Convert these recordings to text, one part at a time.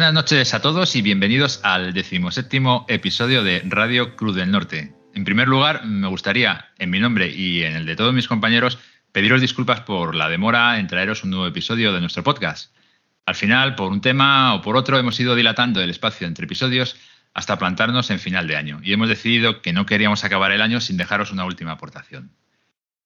Buenas noches a todos y bienvenidos al decimoséptimo episodio de Radio Cruz del Norte. En primer lugar, me gustaría, en mi nombre y en el de todos mis compañeros, pediros disculpas por la demora en traeros un nuevo episodio de nuestro podcast. Al final, por un tema o por otro, hemos ido dilatando el espacio entre episodios hasta plantarnos en final de año y hemos decidido que no queríamos acabar el año sin dejaros una última aportación.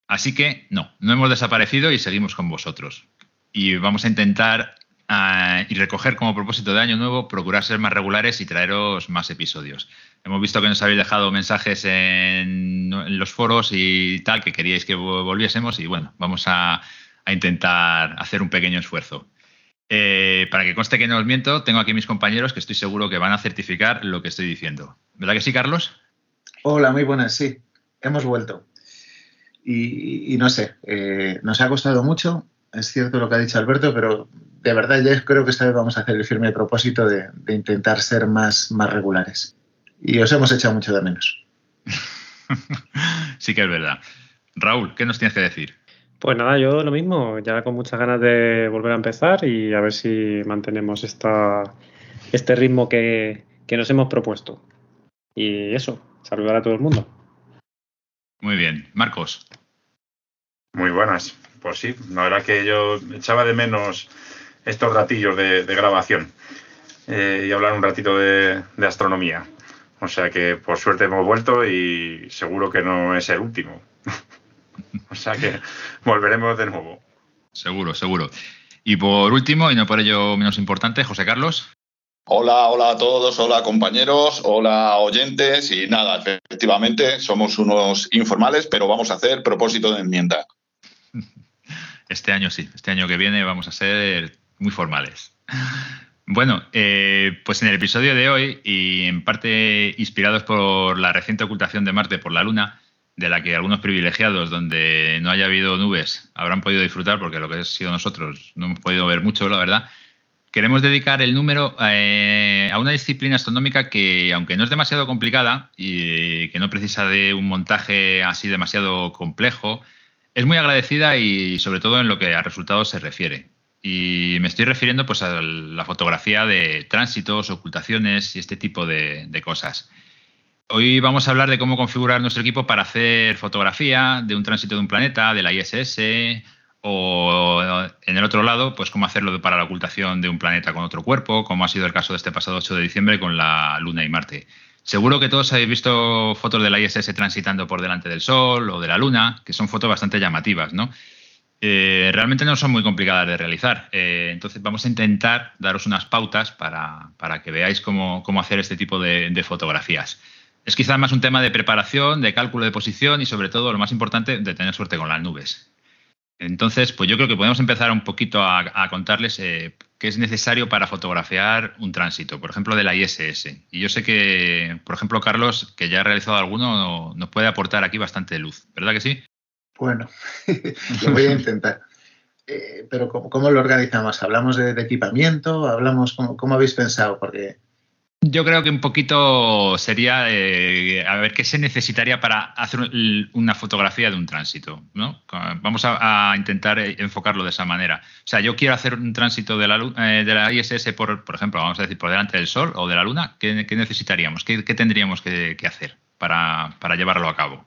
Así que no, no hemos desaparecido y seguimos con vosotros. Y vamos a intentar y recoger como propósito de año nuevo procurar ser más regulares y traeros más episodios. Hemos visto que nos habéis dejado mensajes en, los foros y tal, que queríais que volviésemos y bueno, vamos a, intentar hacer un pequeño esfuerzo. Eh, para que conste que no os miento, tengo aquí mis compañeros que estoy seguro que van a certificar lo que estoy diciendo. ¿Verdad que sí, Carlos? Hola, muy buenas, sí. Hemos vuelto. Y, no sé, eh, nos ha costado mucho, es cierto lo que ha dicho Alberto, pero de verdad yo creo que esta vez vamos a hacer el firme propósito de, intentar ser más, más regulares. Y os hemos echado mucho de menos. sí que es verdad. Raúl, ¿qué nos tienes que decir? Pues nada, yo lo mismo, ya con muchas ganas de volver a empezar y a ver si mantenemos esta, este ritmo que, que nos hemos propuesto. Y eso, saludar a todo el mundo. Muy bien. Marcos. Muy buenas. Pues sí, la verdad que yo echaba de menos estos ratillos de, grabación eh, y hablar un ratito de, astronomía. O sea que por suerte hemos vuelto y seguro que no es el último. o sea que volveremos de nuevo. Seguro, seguro. Y por último, y no por ello menos importante, José Carlos. Hola, hola a todos, hola compañeros, hola oyentes y nada, efectivamente somos unos informales, pero vamos a hacer propósito de enmienda. Este año sí, este año que viene vamos a ser muy formales. Bueno, eh, pues en el episodio de hoy, y en parte inspirados por la reciente ocultación de Marte por la Luna, de la que algunos privilegiados donde no haya habido nubes habrán podido disfrutar, porque lo que ha sido nosotros no hemos podido ver mucho, la verdad, queremos dedicar el número eh, a una disciplina astronómica que, aunque no es demasiado complicada y que no precisa de un montaje así demasiado complejo, es muy agradecida y sobre todo en lo que a resultados se refiere. Y me estoy refiriendo pues a la fotografía de tránsitos, ocultaciones y este tipo de, cosas. Hoy vamos a hablar de cómo configurar nuestro equipo para hacer fotografía de un tránsito de un planeta, de la ISS, o en el otro lado, pues cómo hacerlo para la ocultación de un planeta con otro cuerpo, como ha sido el caso de este pasado 8 de diciembre con la Luna y Marte. Seguro que todos habéis visto fotos de la ISS transitando por delante del Sol o de la Luna, que son fotos bastante llamativas, ¿no? Eh, realmente no son muy complicadas de realizar. Eh, entonces vamos a intentar daros unas pautas para, que veáis cómo, hacer este tipo de, fotografías. Es quizás más un tema de preparación, de cálculo de posición y sobre todo, lo más importante, de tener suerte con las nubes. Entonces, pues yo creo que podemos empezar un poquito a, contarles eh, qué es necesario para fotografiar un tránsito, por ejemplo, de la ISS. Y yo sé que, por ejemplo, Carlos, que ya ha realizado alguno, nos puede aportar aquí bastante luz, ¿verdad que sí? Bueno, lo voy a intentar. Eh, pero ¿cómo, lo organizamos? ¿Hablamos de, equipamiento? ¿Hablamos cómo, habéis pensado? Porque yo creo que un poquito sería eh, a ver qué se necesitaría para hacer una fotografía de un tránsito, ¿no? Vamos a, intentar eh, enfocarlo de esa manera. O sea, yo quiero hacer un tránsito de la, de la ISS, por, por ejemplo, vamos a decir, por delante del Sol o de la Luna. ¿Qué, necesitaríamos? ¿Qué, tendríamos que, hacer para, para llevarlo a cabo?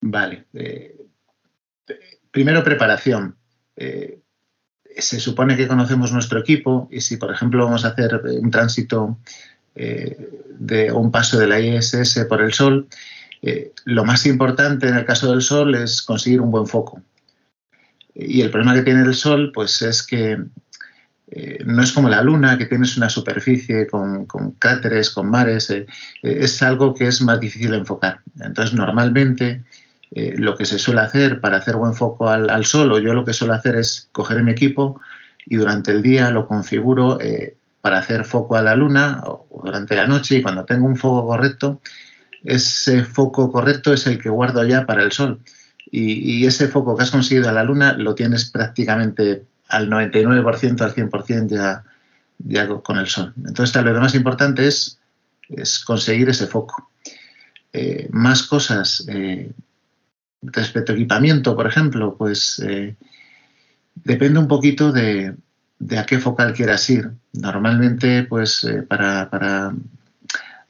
Vale. Eh, primero, preparación. Eh, se supone que conocemos nuestro equipo y si, por ejemplo, vamos a hacer un tránsito eh, de un paso de la ISS por el Sol, lo más importante en el caso del Sol es conseguir un buen foco. Y el problema que tiene el Sol, pues es que no es como la Luna, que tienes una superficie con, con cráteres, con mares, es algo que es más difícil de enfocar. Entonces, normalmente eh, lo que se suele hacer para hacer buen foco al, sol, o yo lo que suelo hacer es coger mi equipo y durante el día lo configuro eh, para hacer foco a la luna o, durante la noche y cuando tengo un foco correcto, ese foco correcto es el que guardo ya para el sol. Y, ese foco que has conseguido a la luna lo tienes prácticamente al 99%, al 100% ya, ya con el sol. Entonces, lo más importante es, es conseguir ese foco. Eh, más cosas respecto a equipamiento, por ejemplo, pues eh, depende un poquito de, de a qué focal quieras ir. Normalmente, pues eh, para, para,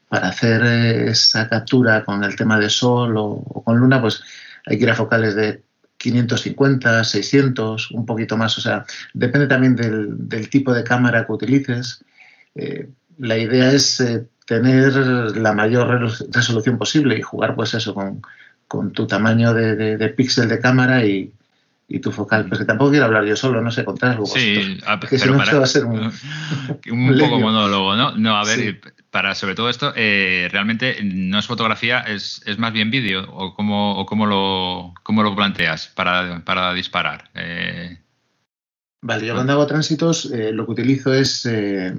para, hacer esa captura con el tema de sol o, con luna, pues hay que ir a focales de 550, 600, un poquito más. O sea, depende también del, tipo de cámara que utilices. Eh, la idea es eh, tener la mayor resolución posible y jugar, pues eso, con, con tu tamaño de, de píxel de cámara y, y tu focal. Porque tampoco quiero hablar yo solo, no sé, contar algo. Sí, que si no, va a ser un, un, poco monólogo, ¿no? No, a ver, para sobre todo esto, eh, realmente no es fotografía, es, es más bien vídeo, o cómo, o cómo, lo, cómo lo planteas para, para disparar. Eh, vale, yo cuando hago tránsitos, eh, lo que utilizo es. he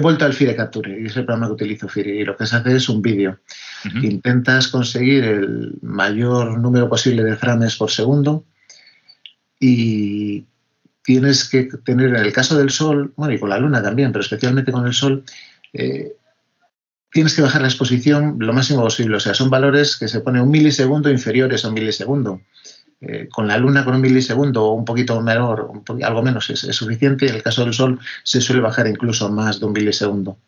vuelto al Fire Capture, y es el programa que utilizo Fire, y lo que se hace es un vídeo. Intentas conseguir el mayor número posible de frames por segundo y tienes que tener, en el caso del Sol, bueno, y con la Luna también, pero especialmente con el Sol, eh, tienes que bajar la exposición lo máximo posible. O sea, son valores que se pone un milisegundo inferiores a un milisegundo. Eh, con la Luna con un milisegundo o un poquito menor, algo menos es, suficiente. En el caso del Sol se suele bajar incluso más de un milisegundo.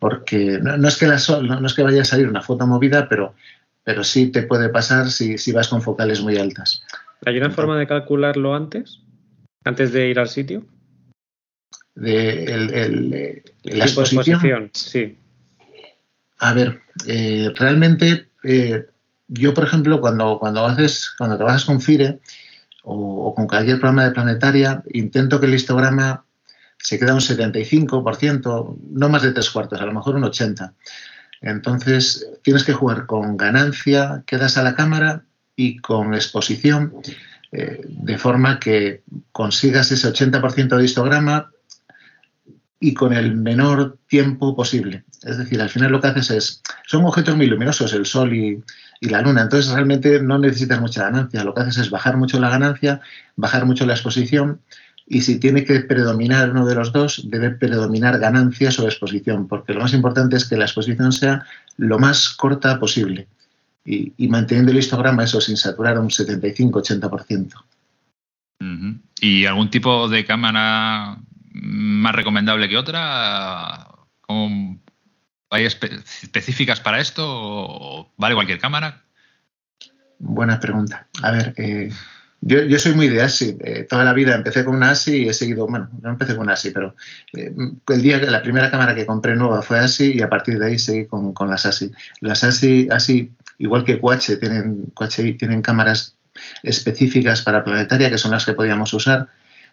Porque no, es, que la sol, no, es que vaya a salir una foto movida, pero, pero sí te puede pasar si, si vas con focales muy altas. ¿Hay una forma de calcularlo antes? ¿Antes de ir al sitio? De el, la exposición. Sí. A ver, eh, realmente eh, yo, por ejemplo, cuando, cuando haces, cuando trabajas con FIRE o, con cualquier programa de planetaria, intento que el histograma se quede un 75%, no más de tres cuartos, a lo mejor un 80%. Entonces, tienes que jugar con ganancia que das a la cámara y con exposición, eh, de forma que consigas ese 80% de histograma y con el menor tiempo posible. Es decir, al final lo que haces es, son objetos muy luminosos, el Sol y, y, la Luna, entonces realmente no necesitas mucha ganancia, lo que haces es bajar mucho la ganancia, bajar mucho la exposición y si tiene que predominar uno de los dos, debe predominar ganancia sobre exposición, porque lo más importante es que la exposición sea lo más corta posible y, manteniendo el histograma eso sin saturar un 75-80%. ¿Y algún tipo de cámara más recomendable que otra? ¿Hay específicas para esto o vale cualquier cámara? Buena pregunta. A ver, eh, yo, soy muy de ASI. Eh, toda la vida empecé con una ASI y he seguido, bueno, no empecé con una ASI, pero eh, el día que la primera cámara que compré nueva fue ASI y a partir de ahí seguí con, con las ASI. Las ASI, ASI igual que QH, tienen, tienen cámaras específicas para planetaria, que son las que podíamos usar,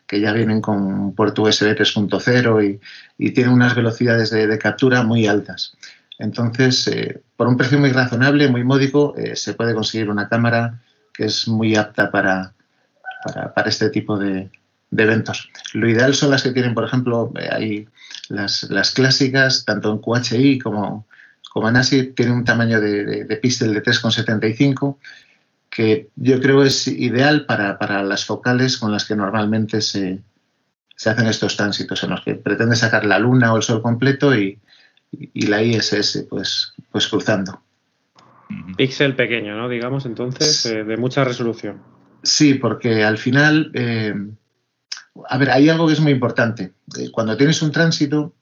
que ya vienen con puerto USB 3.0 y, tienen unas velocidades de, captura muy altas. Entonces, eh, por un precio muy razonable, muy módico, eh, se puede conseguir una cámara que es muy apta para, para, este tipo de, eventos. Lo ideal son las que tienen, por ejemplo, eh, hay las, las, clásicas, tanto en QHI como, como ASI tiene un tamaño de, de, píxel de 3,75 que yo creo es ideal para, las focales con las que normalmente se, hacen estos tránsitos, en los que pretende sacar la luna o el sol completo y, la ISS pues, pues cruzando. Píxel pequeño, ¿no? Digamos, entonces, eh, de mucha resolución. Sí, porque al final, eh, a ver, hay algo que es muy importante. Eh, cuando tienes un tránsito,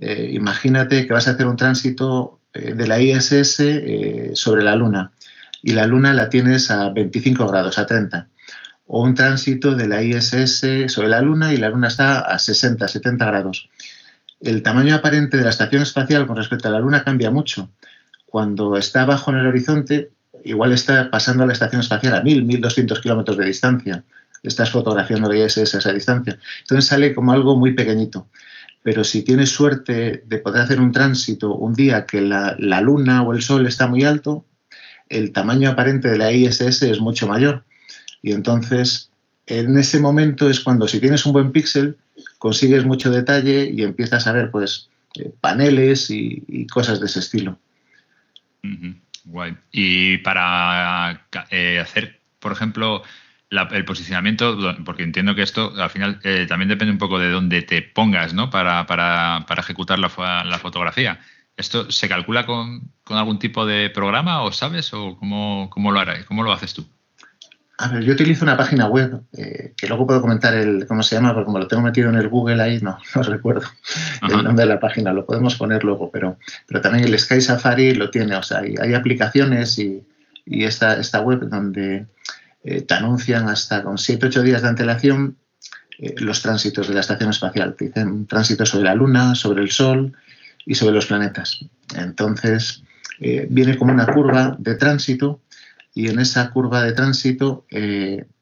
imagínate que vas a hacer un tránsito eh, de la ISS eh, sobre la Luna y la Luna la tienes a 25 grados, a 30. O un tránsito de la ISS sobre la Luna y la Luna está a 60, 70 grados. El tamaño aparente de la estación espacial con respecto a la Luna cambia mucho. Cuando está abajo en el horizonte, igual está pasando a la estación espacial a 1000, 1200 kilómetros de distancia. Estás fotografiando la ISS a esa distancia. Entonces sale como algo muy pequeñito pero si tienes suerte de poder hacer un tránsito un día que la, luna o el sol está muy alto, el tamaño aparente de la ISS es mucho mayor. Y entonces, en ese momento es cuando si tienes un buen píxel, consigues mucho detalle y empiezas a ver pues eh, paneles y, cosas de ese estilo. Guay. Y para eh, hacer, por ejemplo, el posicionamiento, porque entiendo que esto al final eh, también depende un poco de dónde te pongas, ¿no? Para, para, para ejecutar la, la, fotografía. ¿Esto se calcula con, con, algún tipo de programa o sabes o cómo, cómo lo harás, cómo lo haces tú? A ver, yo utilizo una página web eh, que luego puedo comentar el cómo se llama, porque como lo tengo metido en el Google ahí, no, no recuerdo el nombre de la página, lo podemos poner luego, pero, pero también el Sky Safari lo tiene, o sea, hay, hay aplicaciones y, y esta, esta web donde eh, te anuncian hasta con 7-8 días de antelación eh, los tránsitos de la estación espacial. Te dicen tránsito sobre la Luna, sobre el Sol y sobre los planetas. Entonces, eh, viene como una curva de tránsito y en esa curva de tránsito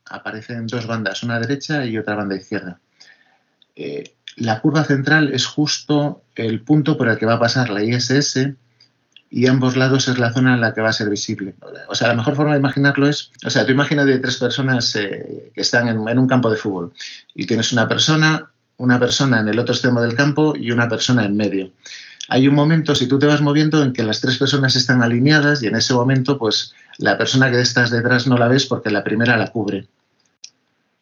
aparecen dos bandas, una derecha y otra banda izquierda. la curva central es justo el punto por el que va a pasar la ISS y ambos lados es la zona en la que va a ser visible. O sea, la mejor forma de imaginarlo es, o sea, tú imagínate tres personas eh, que están en, en, un campo de fútbol y tienes una persona, una persona en el otro extremo del campo y una persona en medio. Hay un momento, si tú te vas moviendo, en que las tres personas están alineadas y en ese momento, pues la persona que estás detrás no la ves porque la primera la cubre,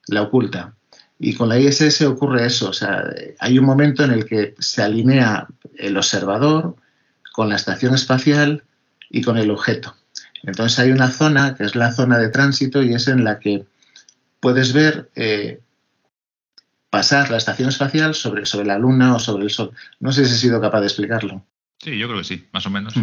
la oculta. Y con la ISS ocurre eso, o sea, hay un momento en el que se alinea el observador, con la estación espacial y con el objeto. Entonces hay una zona que es la zona de tránsito y es en la que puedes ver eh, pasar la estación espacial sobre, sobre la Luna o sobre el Sol. No sé si he sido capaz de explicarlo. Sí, yo creo que sí, más o menos.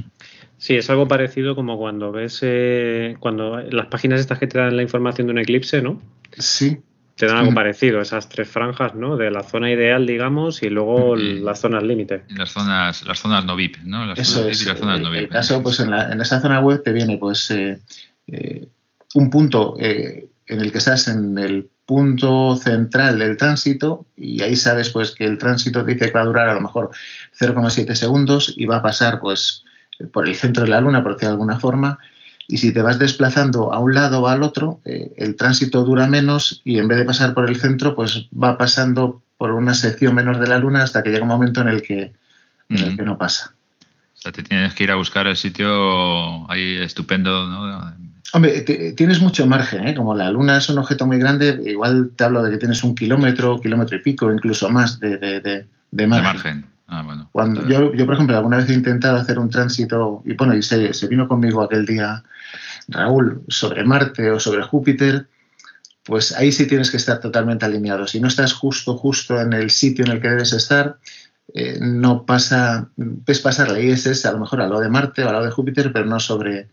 Sí, es algo parecido como cuando ves eh, cuando las páginas estas que te dan la información de un eclipse, ¿no? Sí, te dan algo parecido, esas tres franjas, ¿no? De la zona ideal, digamos, y luego las zonas límite. Las zonas, las zonas no VIP, ¿no? Las Eso es. las zonas no VIP. El caso, pues en, la, en, esa zona web te viene, pues, eh, eh, un punto eh, en el que estás en el punto central del tránsito y ahí sabes, pues, que el tránsito dice que va a durar a lo mejor 0,7 segundos y va a pasar, pues, por el centro de la Luna, por decirlo de alguna forma, y si te vas desplazando a un lado o al otro, eh, el tránsito dura menos y en vez de pasar por el centro, pues va pasando por una sección menor de la Luna hasta que llega un momento en el que, en el que no pasa. O sea, te tienes que ir a buscar el sitio ahí estupendo, ¿no? Hombre, tienes mucho margen, ¿eh? Como la Luna es un objeto muy grande, igual te hablo de que tienes un kilómetro, kilómetro y pico, incluso más de, de, de, de margen. De margen. Ah, bueno. Cuando yo, yo, por ejemplo, alguna vez he intentado hacer un tránsito, y bueno, y se, se vino conmigo aquel día Raúl, sobre Marte o sobre Júpiter, pues ahí sí tienes que estar totalmente alineado. Si no estás justo, justo en el sitio en el que debes estar, eh, no pasa, ves pasar la ISS a lo mejor al lado de Marte o al lado de Júpiter, pero no sobre,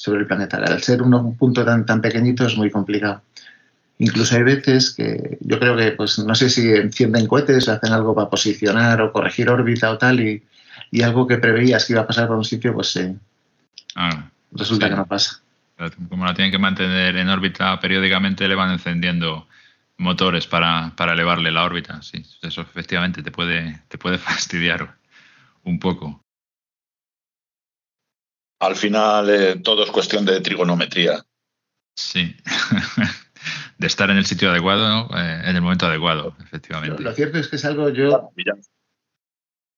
sobre el planeta. Al ser un punto tan, tan pequeñito es muy complicado. Incluso hay veces que yo creo que, pues no sé si encienden cohetes o hacen algo para posicionar o corregir órbita o tal, y, y algo que preveías que iba a pasar por un sitio, pues eh, ah, resulta sí. que no pasa. Como la tienen que mantener en órbita periódicamente, le van encendiendo motores para, para elevarle la órbita. Sí, eso efectivamente te puede, te puede fastidiar un poco. Al final eh, todo es cuestión de trigonometría. Sí. de estar en el sitio adecuado, ¿no? eh, en el momento adecuado, efectivamente. Lo, lo, cierto es que es algo yo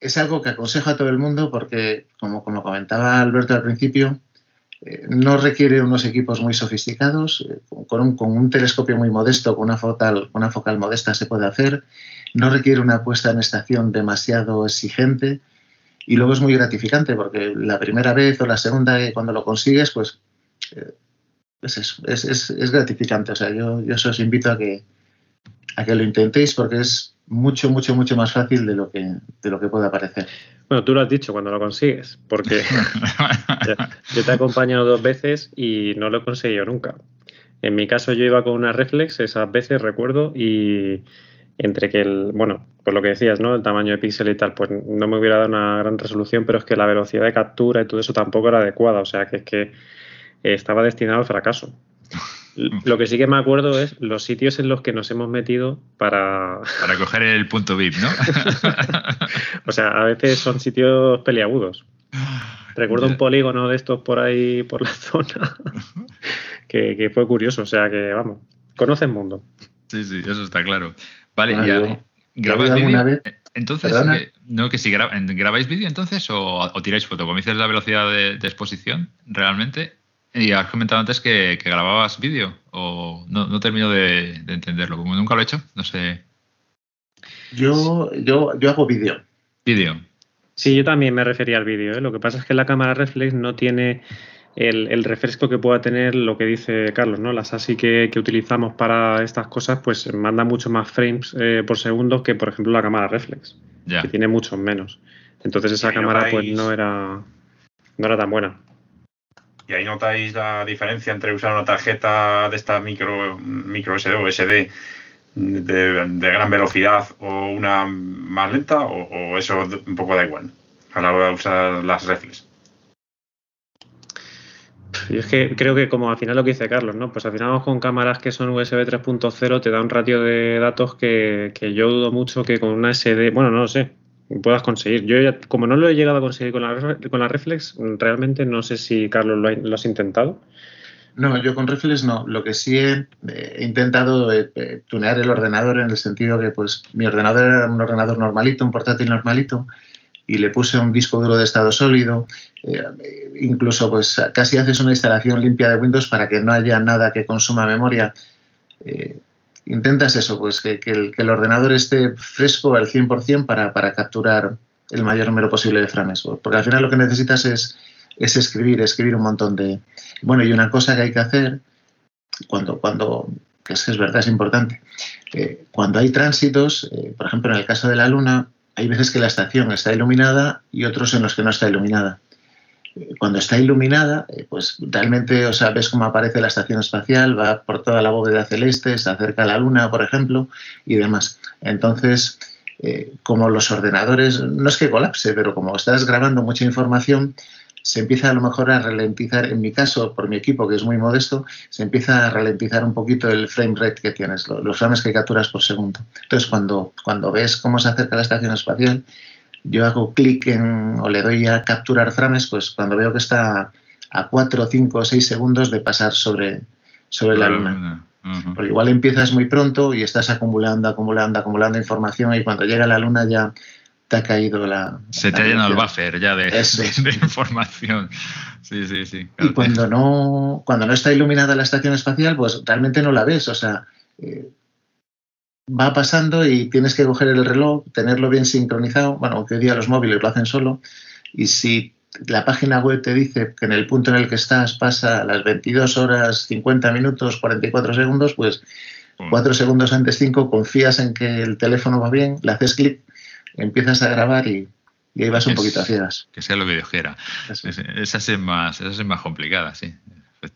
es algo que aconsejo a todo el mundo porque, como, como comentaba Alberto al principio, eh, no requiere unos equipos muy sofisticados, eh, con, un, con, un, telescopio muy modesto, con una focal, una focal modesta se puede hacer, no requiere una puesta en estación demasiado exigente y luego es muy gratificante porque la primera vez o la segunda cuando lo consigues, pues eh, es, es, es, es, gratificante. O sea, yo, yo os invito a que, a que lo intentéis porque es mucho, mucho, mucho más fácil de lo que, de lo que pueda parecer. Bueno, tú lo has dicho cuando lo consigues, porque yo te he acompañado dos veces y no lo he conseguido nunca. En mi caso yo iba con una reflex esas veces, recuerdo, y entre que el, bueno, pues lo que decías, ¿no? El tamaño de píxel y tal, pues no me hubiera dado una gran resolución, pero es que la velocidad de captura y todo eso tampoco era adecuada, o sea que es que estaba destinado al fracaso. Lo que sí que me acuerdo es los sitios en los que nos hemos metido para... Para coger el punto VIP, ¿no? o sea, a veces son sitios peliagudos. Recuerdo un polígono de estos por ahí, por la zona, que, que, fue curioso. O sea que, vamos, conoce el mundo. Sí, sí, eso está claro. Vale, bueno, ya. ¿Grabáis vídeo? Vez? Entonces, que, no, que si gra grabáis vídeo entonces o, o, tiráis foto, como dices la velocidad de, de exposición, realmente y has comentado antes que, que grababas vídeo, o no, no termino de, de, entenderlo, como nunca lo he hecho, no sé. Yo, yo, yo hago vídeo. Vídeo. Sí, yo también me refería al vídeo. ¿eh? Lo que pasa es que la cámara reflex no tiene el, refresco que pueda tener lo que dice Carlos, ¿no? Las ASI que, utilizamos para estas cosas, pues manda mucho más frames eh, por segundo que, por ejemplo, la cámara reflex, que tiene muchos menos. Entonces esa cámara pues no era, no era tan buena. ¿Y ahí notáis la diferencia entre usar una tarjeta de esta micro, micro SD o SD de, gran velocidad o una más lenta o, eso un poco da igual a la hora de usar las reflex? Yo es que creo que como al final lo que dice Carlos, ¿no? Pues al final vamos con cámaras que son USB 3.0 te da un ratio de datos que, que, yo dudo mucho que con una SD, bueno, no lo sé, puedas conseguir. Yo ya, como no lo he llegado a conseguir con la, con la Reflex, realmente no sé si Carlos lo, has intentado. No, yo con Reflex no. Lo que sí he, intentado eh, eh, tunear el ordenador en el sentido que pues mi ordenador era un ordenador normalito, un portátil normalito, y le puse un disco duro de estado sólido. Eh, incluso pues casi haces una instalación limpia de Windows para que no haya nada que consuma memoria. intentas eso, pues que, el, ordenador esté fresco al 100% para, para capturar el mayor número posible de frames. Porque al final lo que necesitas es es escribir, escribir un montón de... Bueno, y una cosa que hay que hacer cuando, cuando que es, verdad, es importante, eh, cuando hay tránsitos, eh, por ejemplo, en el caso de la Luna, hay veces que la estación está iluminada y otros en los que no está iluminada. Eh, cuando está iluminada, pues realmente, o sea, ves cómo aparece la estación espacial, va por toda la bóveda celeste, se acerca a la Luna, por ejemplo, y demás. Entonces, como los ordenadores, no es que colapse, pero como estás grabando mucha información, se empieza a lo mejor a ralentizar, en mi caso, por mi equipo, que es muy modesto, se empieza a ralentizar un poquito el frame rate que tienes, los frames que capturas por segundo. Entonces, cuando, cuando ves cómo se acerca la estación espacial, yo hago clic en, o le doy a capturar frames, pues cuando veo que está a 4, 5 o 6 segundos de pasar sobre, sobre la luna. Porque igual empiezas muy pronto y estás acumulando, acumulando, acumulando información y cuando llega la luna ya ha caído la... Se te ha llenado el buffer ya de, información. Sí, sí, sí. Y cuando no, cuando no está iluminada la estación espacial, pues realmente no la ves. O sea, eh, va pasando y tienes que coger el reloj, tenerlo bien sincronizado. Bueno, que hoy día los móviles lo hacen solo. Y si la página web te dice que en el punto en el que estás pasa las 22 horas 50 minutos 44 segundos, pues 4 segundos antes 5 confías en que el teléfono va bien, le haces clic empiezas a grabar y, ahí vas un poquito a ciegas. Que sea lo que Dios quiera. Esa es más, esa es más complicada, sí.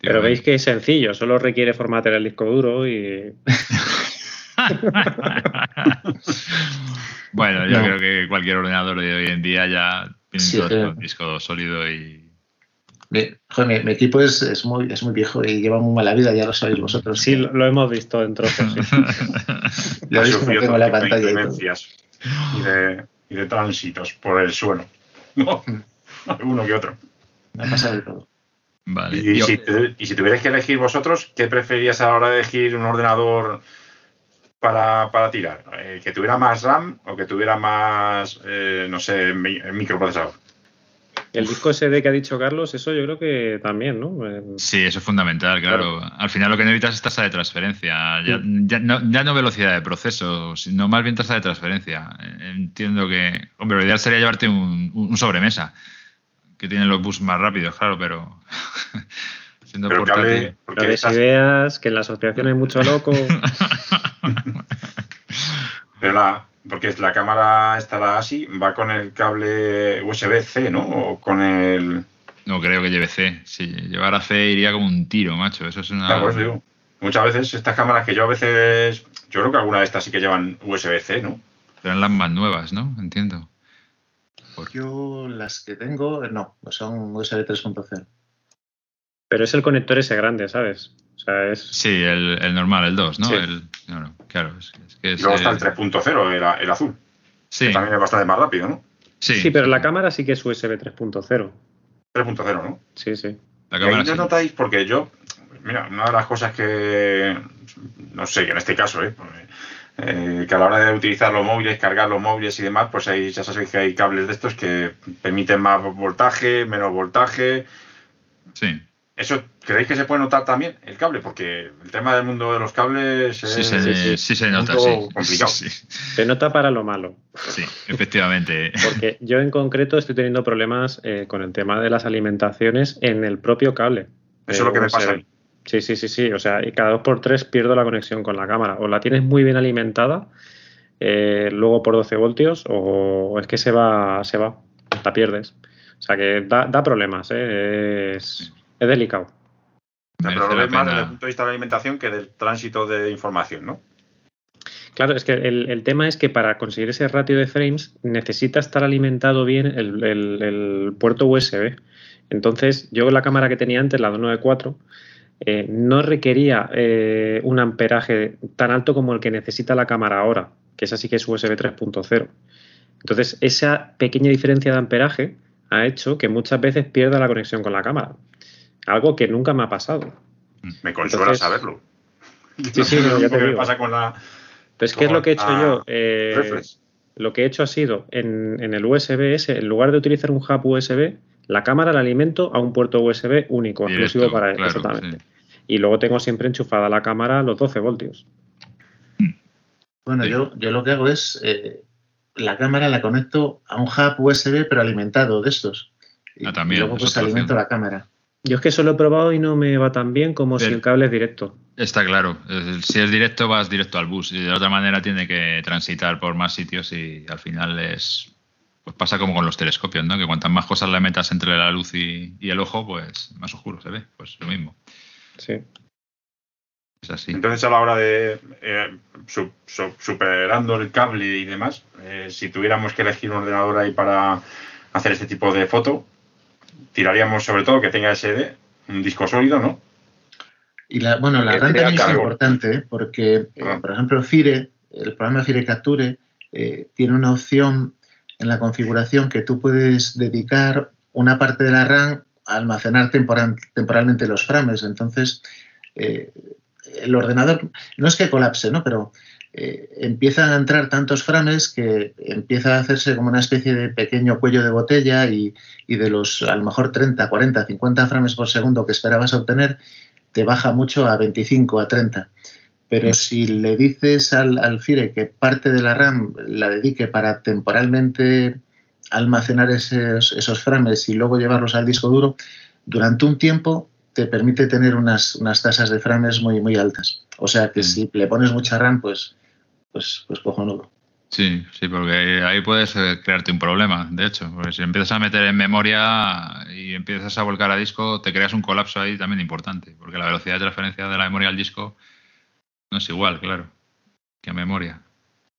Pero veis que es sencillo, solo requiere formatear el disco duro y. bueno, yo creo que cualquier ordenador de hoy en día ya tiene un disco sólido y. Mi, mi, equipo es, es, muy, es muy viejo y lleva muy mala vida, ya lo sabéis vosotros. Sí, lo, hemos visto en trozos. Sí. lo habéis visto tengo la pantalla. y de, y de tránsitos por el suelo. ¿no? Uno que otro. Me ha pasado de todo. Vale. Y, si, y, si, tuvierais que elegir vosotros, ¿qué preferías a la hora de elegir un ordenador para, para tirar? Eh, ¿Que tuviera más RAM o que tuviera más, eh, no sé, microprocesador? El disco SD que ha dicho Carlos, eso yo creo que también, ¿no? Sí, eso es fundamental, claro. Al final lo que necesitas es tasa de transferencia. Ya, no, velocidad de proceso, sino más bien tasa de transferencia. Entiendo que, hombre, lo ideal sería llevarte un, sobremesa, que tiene los bus más rápidos, claro, pero... siendo pero portátil... ideas, que en la asociación hay mucho loco. pero la, porque la cámara estará así, va con el cable USB-C, ¿no? O con el... No creo que lleve C. Si llevara C iría como un tiro, macho. Eso es una... pues digo. Muchas veces estas cámaras que yo a veces... Yo creo que alguna de estas sí que llevan USB-C, ¿no? Serán las más nuevas, ¿no? Entiendo. Yo las que tengo, no, son USB 3.0. Pero es el conector ese grande, ¿sabes? O sea, es... Sí, el, normal, el 2, ¿no? El, no, claro. Es, que es, luego está el 3.0, el, azul. Sí. Que también es bastante más rápido, ¿no? Sí, sí pero la cámara sí que es USB 3.0. 3.0, ¿no? Sí, sí. La cámara no notáis, porque yo, mira, una de las cosas que, no sé, que en este caso, ¿eh? Eh, que a la hora de utilizar los móviles, cargar los móviles y demás, pues ahí ya sabéis que hay cables de estos que permiten más voltaje, menos voltaje. Sí. ¿Eso creéis que se puede notar también el cable? Porque el tema del mundo de los cables es sí, se, sí, se nota, sí. complicado. Se nota para lo malo. Sí, efectivamente. Porque yo en concreto estoy teniendo problemas eh, con el tema de las alimentaciones en el propio cable. Eso es lo que me pasa a mí. Sí, sí, sí, sí. O sea, y cada dos por tres pierdo la conexión con la cámara. O la tienes muy bien alimentada, eh, luego por 12 voltios, o es que se va, se va, la pierdes. O sea que da, da problemas, ¿eh? es, es delicado. pero lo ves más desde el punto de vista de la alimentación que del tránsito de información, ¿no? Claro, es que el, tema es que para conseguir ese ratio de frames necesita estar alimentado bien el, puerto USB. Entonces, yo la cámara que tenía antes, la 294, eh, no requería eh, un amperaje tan alto como el que necesita la cámara ahora, que esa sí que es USB 3.0. Entonces, esa pequeña diferencia de amperaje ha hecho que muchas veces pierda la conexión con la cámara. Algo que nunca me ha pasado. Me consuela saberlo. Sí, sí, ya te digo. pasa con la. Pues, ¿qué es lo que he hecho yo? Eh, lo que he hecho ha sido, en, el USB ese, en lugar de utilizar un hub USB, la cámara la alimento a un puerto USB único, exclusivo para él. exactamente. Y luego tengo siempre enchufada la cámara a los 12 voltios. Bueno, yo, yo lo que hago es, eh, la cámara la conecto a un hub USB, pero alimentado de estos. Ah, también, y luego pues alimento la cámara. Yo es que eso lo he probado y no me va tan bien como si el cable es directo. Está claro. Si es directo, vas directo al bus. Y de otra manera tiene que transitar por más sitios y al final es. Pues pasa como con los telescopios, ¿no? Que cuantas más cosas le metas entre la luz y, el ojo, pues más oscuro se ve. Pues lo mismo. Sí. Es así. Entonces, a la hora de. Eh, superando el cable y demás, eh, si tuviéramos que elegir un ordenador ahí para hacer este tipo de foto, tiraríamos sobre todo que tenga SD, un disco sólido, ¿no? Y la, bueno, la RAM también es importante, ¿eh? porque, eh, ah. por ejemplo, Fire, el programa Fire Capture, eh, tiene una opción en la configuración que tú puedes dedicar una parte de la RAM a almacenar temporalmente los frames. Entonces, el ordenador, no es que colapse, ¿no? Pero eh, empiezan a entrar tantos frames que empieza a hacerse como una especie de pequeño cuello de botella y, de los a lo mejor 30, 40, 50 frames por segundo que esperabas obtener, te baja mucho a 25, a 30. Pero si le dices al, al FIRE que parte de la RAM la dedique para temporalmente almacenar esos, esos frames y luego llevarlos al disco duro, durante un tiempo te permite tener unas, unas tasas de frames muy, muy altas. O sea que si le pones mucha RAM, pues pues, pues cojonudo. Sí, sí, porque ahí puedes eh, crearte un problema, de hecho, porque si empiezas a meter en memoria y empiezas a volcar a disco, te creas un colapso ahí también importante, porque la velocidad de transferencia de la memoria al disco no es igual, claro, que a memoria.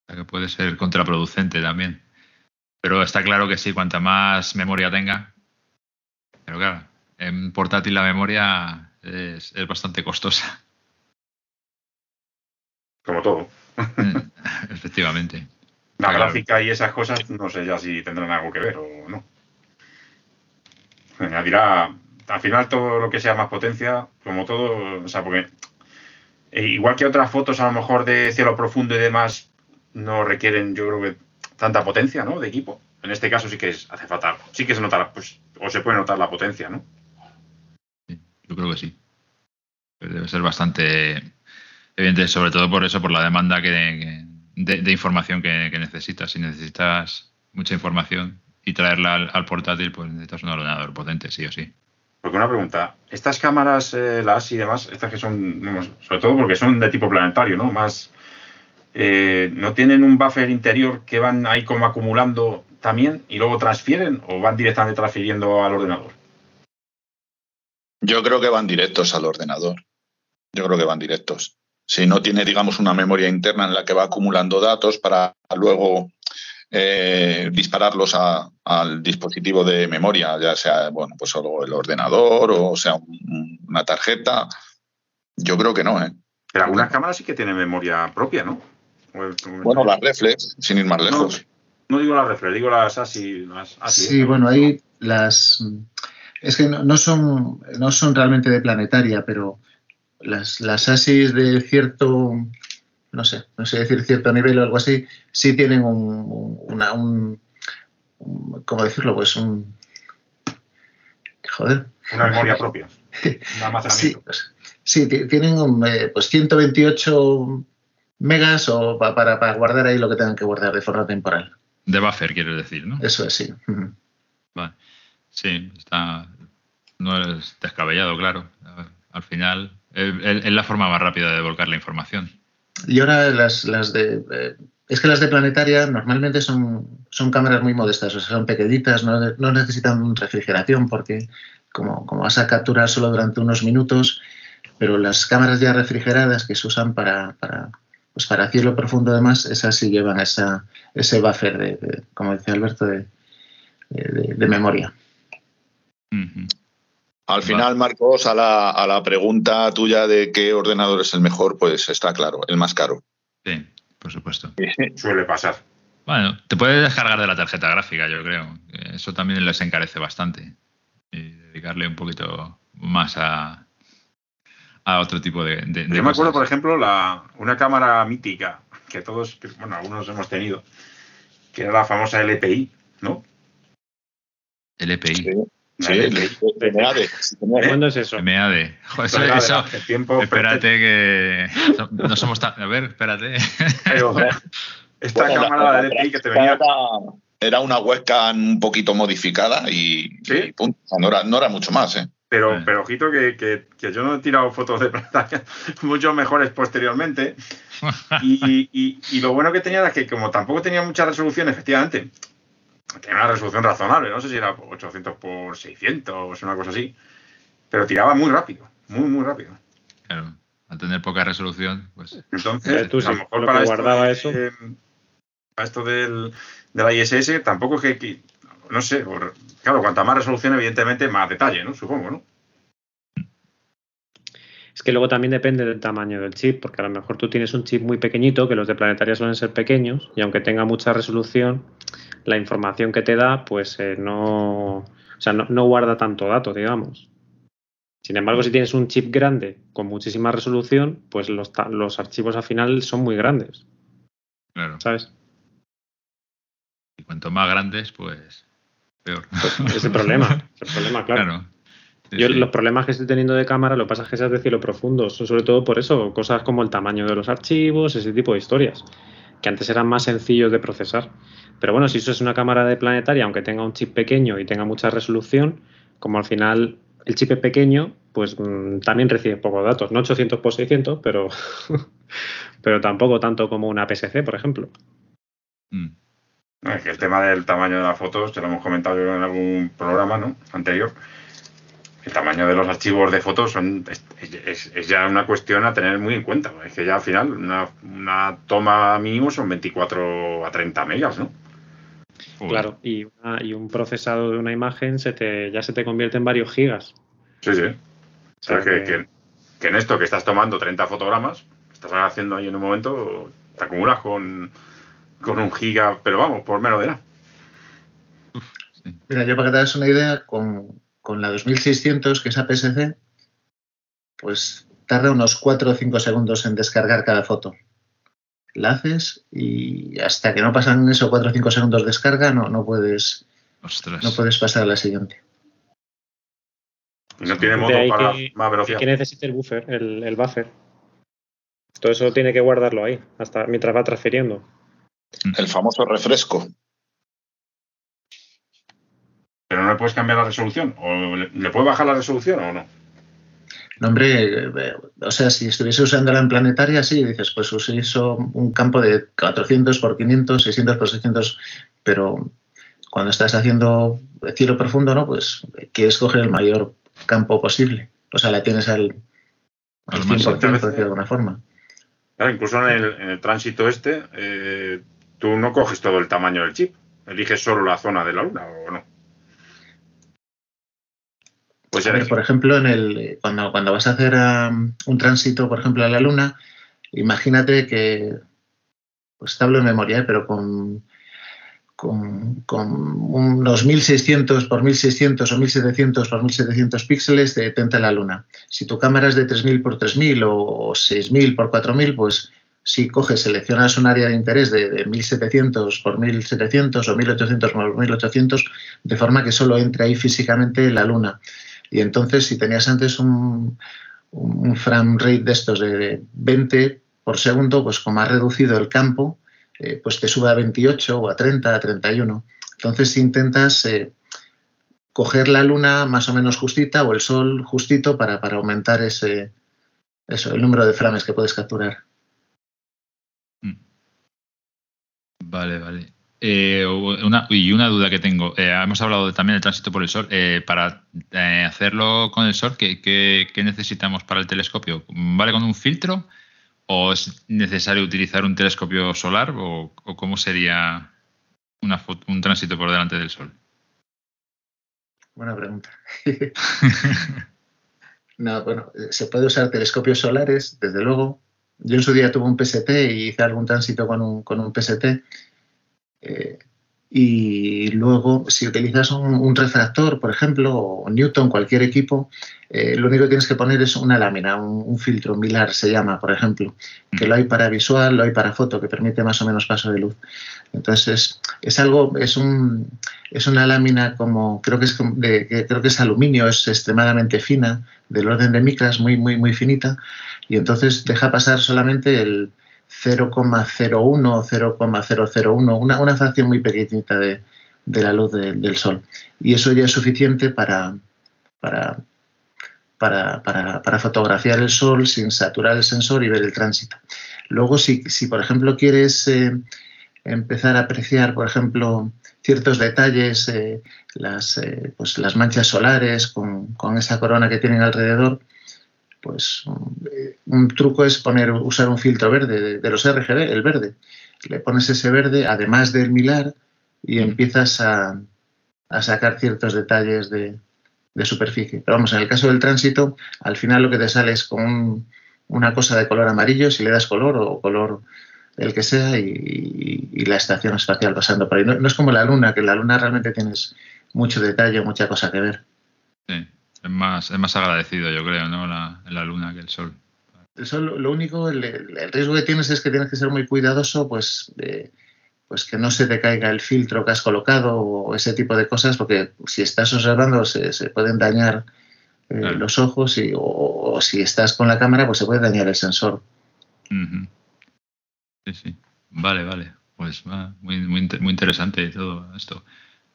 O sea que puede ser contraproducente también. Pero está claro que sí, cuanta más memoria tenga, pero claro, en portátil la memoria es bastante costosa. Como todo. Efectivamente. La gráfica y esas cosas, no sé ya si tendrán algo que ver o no. dirá, al final todo lo que sea más potencia, como todo, o sea, porque eh, igual que otras fotos a lo mejor de cielo profundo y demás, no requieren, yo creo que tanta potencia, ¿no? De equipo. En este caso sí que es, hace falta, sí que se nota, pues, o se puede notar la potencia, ¿no? Yo creo que sí. Debe ser bastante Evidentemente, sobre todo por eso, por la demanda de, información que, necesitas. Si necesitas mucha información y traerla al, portátil, pues necesitas un ordenador potente, sí o sí. Porque una pregunta, estas cámaras, eh, las y demás, estas que son, sobre todo porque son de tipo planetario, ¿no? Más, eh, ¿no tienen un buffer interior que van ahí como acumulando también y luego transfieren o van directamente transfiriendo al ordenador? Yo creo que van directos al ordenador. Yo creo que van directos si no tiene, digamos, una memoria interna en la que va acumulando datos para luego eh, dispararlos al dispositivo de memoria, ya sea, bueno, pues solo el ordenador o sea una tarjeta. Yo creo que no, ¿eh? Pero algunas cámaras sí que tienen memoria propia, ¿no? Bueno, las reflex, sin ir más lejos. No, digo las reflex, digo las ASI. Las sí, bueno, ahí las... Es que no, son, no son realmente de planetaria, pero las, las ASIS de cierto, no sé, no sé decir cierto nivel o algo así, sí tienen un, una, un, ¿cómo decirlo? Pues un, joder. Una memoria propia. sí, pues, sí, tienen eh, pues 128 megas o para, para, guardar ahí lo que tengan que guardar de forma temporal. De buffer, quiero decir, ¿no? Eso es, sí. Vale. Sí, está. No es descabellado, claro. Al final es, la forma más rápida de volcar la información. Y ahora las, las de. Eh, es que las de planetaria normalmente son, son cámaras muy modestas, o sea, son pequeñitas, no, no necesitan refrigeración porque como, como vas a capturar solo durante unos minutos, pero las cámaras ya refrigeradas que se usan para, para, pues para cielo profundo además, esas sí llevan esa, ese buffer, de, como decía Alberto, de, de memoria. Al final, Marcos, a la, a la pregunta tuya de qué ordenador es el mejor, pues está claro, el más caro. Sí, por supuesto. Suele pasar. Bueno, te puedes descargar de la tarjeta gráfica, yo creo. Eso también les encarece bastante. Y dedicarle un poquito más a, a otro tipo de, Yo me acuerdo, por ejemplo, la, una cámara mítica que todos, bueno, algunos hemos tenido, que era la famosa LPI, ¿no? LPI. Sí. Sí, MAD. ¿Cuándo es eso? MAD. Joder, eso, tiempo, espérate que no somos tan... A ver, espérate. Pero, esta cámara de LPI que te venía... Era una webcam un poquito modificada y, ¿Sí? punto. No, era, no era mucho más, ¿eh? Pero, pero ojito que, que, que, yo no he tirado fotos de pantalla mucho mejores posteriormente. Y, y, y, lo bueno que tenía era que como tampoco tenía mucha resolución, efectivamente, tenía una resolución razonable, no sé si era 800 por 600 o una cosa así, pero tiraba muy rápido, muy, muy rápido. Claro, al tener poca resolución, pues... Entonces, a lo mejor para guardaba esto, eso... para esto del, de la ISS, tampoco es que, no sé, claro, cuanta más resolución, evidentemente, más detalle, ¿no? Supongo, ¿no? Es que luego también depende del tamaño del chip, porque a lo mejor tú tienes un chip muy pequeñito, que los de planetaria suelen ser pequeños, y aunque tenga mucha resolución, la información que te da, pues eh, no, o sea, no, guarda tanto dato, digamos. Sin embargo, si tienes un chip grande con muchísima resolución, pues los, los archivos al final son muy grandes. Claro. ¿Sabes? Y cuanto más grandes, pues peor. Pues es el problema, es el problema, claro. Yo los problemas que estoy teniendo de cámara, lo que pasa es que esas de cielo profundo, son sobre todo por eso, cosas como el tamaño de los archivos, ese tipo de historias, que antes eran más sencillos de procesar. Pero bueno, si eso es una cámara de planetaria, aunque tenga un chip pequeño y tenga mucha resolución, como al final el chip es pequeño, pues mm, también recibe pocos datos, no 800 por 600, pero, pero tampoco tanto como una PSC, por ejemplo. Mm. Es que el tema del tamaño de las fotos, ya lo hemos comentado en algún programa ¿no? anterior, el tamaño de los archivos de fotos son, es, ya una cuestión a tener muy en cuenta. Es que ya al final una, una toma mínimo son 24 a 30 megas, ¿no? Claro, y, y, un procesado de una imagen se te, ya se te convierte en varios gigas. Sí, sí. O sea, que, que, en esto que estás tomando 30 fotogramas, estás haciendo ahí en un momento, te acumulas con, con un giga, pero vamos, por menos de nada. Mira, yo para que te hagas una idea, con, con la 2600, que es APS-C, pues tarda unos 4 o 5 segundos en descargar cada foto. La haces y hasta que no pasan esos 4 o 5 segundos de descarga no, no puedes no puedes pasar a la siguiente. Y no tiene modo para más velocidad. Que necesita el buffer, el, el, buffer. Todo eso tiene que guardarlo ahí, hasta mientras va transfiriendo. El famoso refresco. Pero no le puedes cambiar la resolución. ¿O le, puede bajar la resolución o no? No, hombre, o sea, si estuviese usándola en planetaria, sí, dices, pues uso un campo de 400 por 500, 600 por 600, pero cuando estás haciendo cielo profundo, ¿no? Pues quieres coger el mayor campo posible. O sea, la tienes al, al 100%, por decir de alguna forma. Claro, incluso en el, tránsito este, eh, tú no coges todo el tamaño del chip, eliges solo la zona de la luna, ¿o no? Pues por ejemplo, en el, cuando, cuando vas a hacer um, un tránsito, por ejemplo, a la Luna, imagínate que, pues te hablo en memoria, ¿eh? pero con, con, unos 1600 por 1600 o 1700 por 1700 píxeles de tenta la Luna. Si tu cámara es de 3000 por 3000 o 6000 por 4000, pues si coges, seleccionas un área de interés de, de, 1700 por 1700 o 1800 por 1800, de forma que solo entre ahí físicamente la Luna. Y entonces, si tenías antes un, un frame rate de estos de 20 por segundo, pues como ha reducido el campo, eh, pues te sube a 28 o a 30, a 31. Entonces, intentas eh, coger la luna más o menos justita o el sol justito para, para aumentar ese, eso, el número de frames que puedes capturar. Mm. Vale, vale. Eh, y una duda que tengo. Eh, hemos hablado también del tránsito por el Sol. Eh, para hacerlo con el Sol, ¿qué, necesitamos para el telescopio? ¿Vale con un filtro? ¿O es necesario utilizar un telescopio solar? ¿O, cómo sería un tránsito por delante del Sol? Buena pregunta. no, bueno, se puede usar telescopios solares, desde luego. Yo en su día tuve un PST y hice algún tránsito con un PST eh, y luego, si utilizas un, refractor, por ejemplo, o Newton, cualquier equipo, eh, lo único que tienes que poner es una lámina, un, filtro milar se llama, por ejemplo, que lo hay para visual, lo hay para foto, que permite más o menos paso de luz. Entonces, es algo, es, un, es una lámina como, creo que es, de, creo que es aluminio, es extremadamente fina, del orden de micras, muy, muy, muy finita, y entonces deja pasar solamente el, 0,01 o 0,001, una, una fracción muy pequeñita de, la luz del Sol. Y eso ya es suficiente para, para, para, fotografiar el Sol sin saturar el sensor y ver el tránsito. Luego, si, si por ejemplo quieres eh, empezar a apreciar, por ejemplo, ciertos detalles, eh, las, eh, pues las manchas solares con, con, esa corona que tienen alrededor, pues un truco es poner, usar un filtro verde de, los RGB, el verde. Le pones ese verde, además del milar, y empiezas a, sacar ciertos detalles de, superficie. Pero vamos, en el caso del tránsito, al final lo que te sale es con una cosa de color amarillo, si le das color o color el que sea, y, la estación espacial pasando por ahí. No, es como la luna, que la luna realmente tienes mucho detalle, mucha cosa que ver. Sí. Es más, es más agradecido, yo creo, ¿no? La, la luna que el sol. El sol, lo único, el, riesgo que tienes es que tienes que ser muy cuidadoso, pues, pues que no se te caiga el filtro que has colocado o ese tipo de cosas, porque si estás observando se, se pueden dañar eh, los ojos y, o, si estás con la cámara, pues se puede dañar el sensor. Sí, sí. Vale, vale. Pues va, muy, muy, muy interesante todo esto.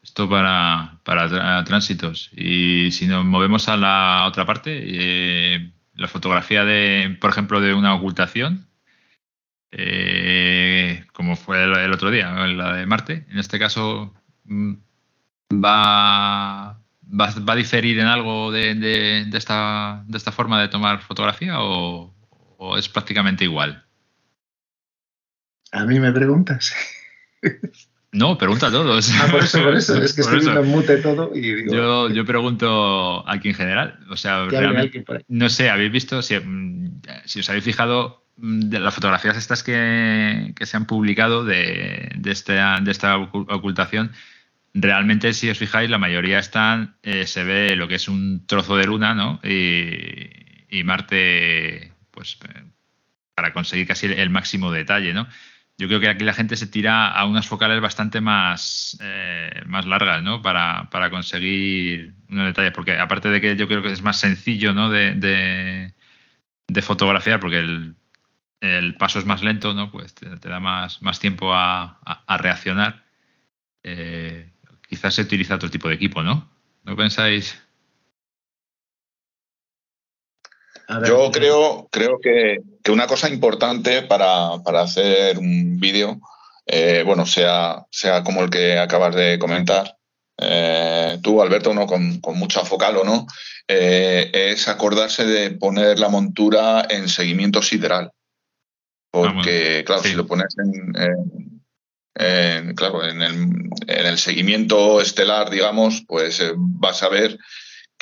Esto para, para tránsitos. Y si nos movemos a la otra parte, eh, la fotografía de, por ejemplo, de una ocultación, eh, como fue el, otro día, la de Marte, en este caso mm, va, va, a diferir en algo de, de, esta, de esta forma de tomar fotografía o es prácticamente igual. A mí me preguntas. No, pregunta a todos. Ah, por eso, por eso. Es que estoy viendo mute todo y digo. Yo, yo pregunto aquí en general. O sea, realmente, no sé, ¿habéis visto? Si, mm, si os habéis fijado mm, de las fotografías estas que, que se han publicado de, de, esta, de esta ocultación, realmente, si os fijáis, la mayoría están, eh, se ve lo que es un trozo de luna, ¿no? Y, y Marte, pues, eh, para conseguir casi el máximo detalle, ¿no? Yo creo que aquí la gente se tira a unas focales bastante más, eh, más largas, ¿no? Para, conseguir unos detalles, porque aparte de que yo creo que es más sencillo, ¿no? De, de, fotografiar, porque el, paso es más lento, ¿no? Pues te, da más, más tiempo a, reaccionar. Eh, quizás se utiliza otro tipo de equipo, ¿no? ¿No pensáis? Yo creo, creo que, una cosa importante para, hacer un vídeo, eh, bueno, sea, sea como el que acabas de comentar, eh, tú, Alberto, ¿no? Con, mucha focal o no, eh, es acordarse de poner la montura en seguimiento sideral. Porque, claro, si lo pones en, claro, en el, en el, seguimiento estelar, digamos, pues vas a ver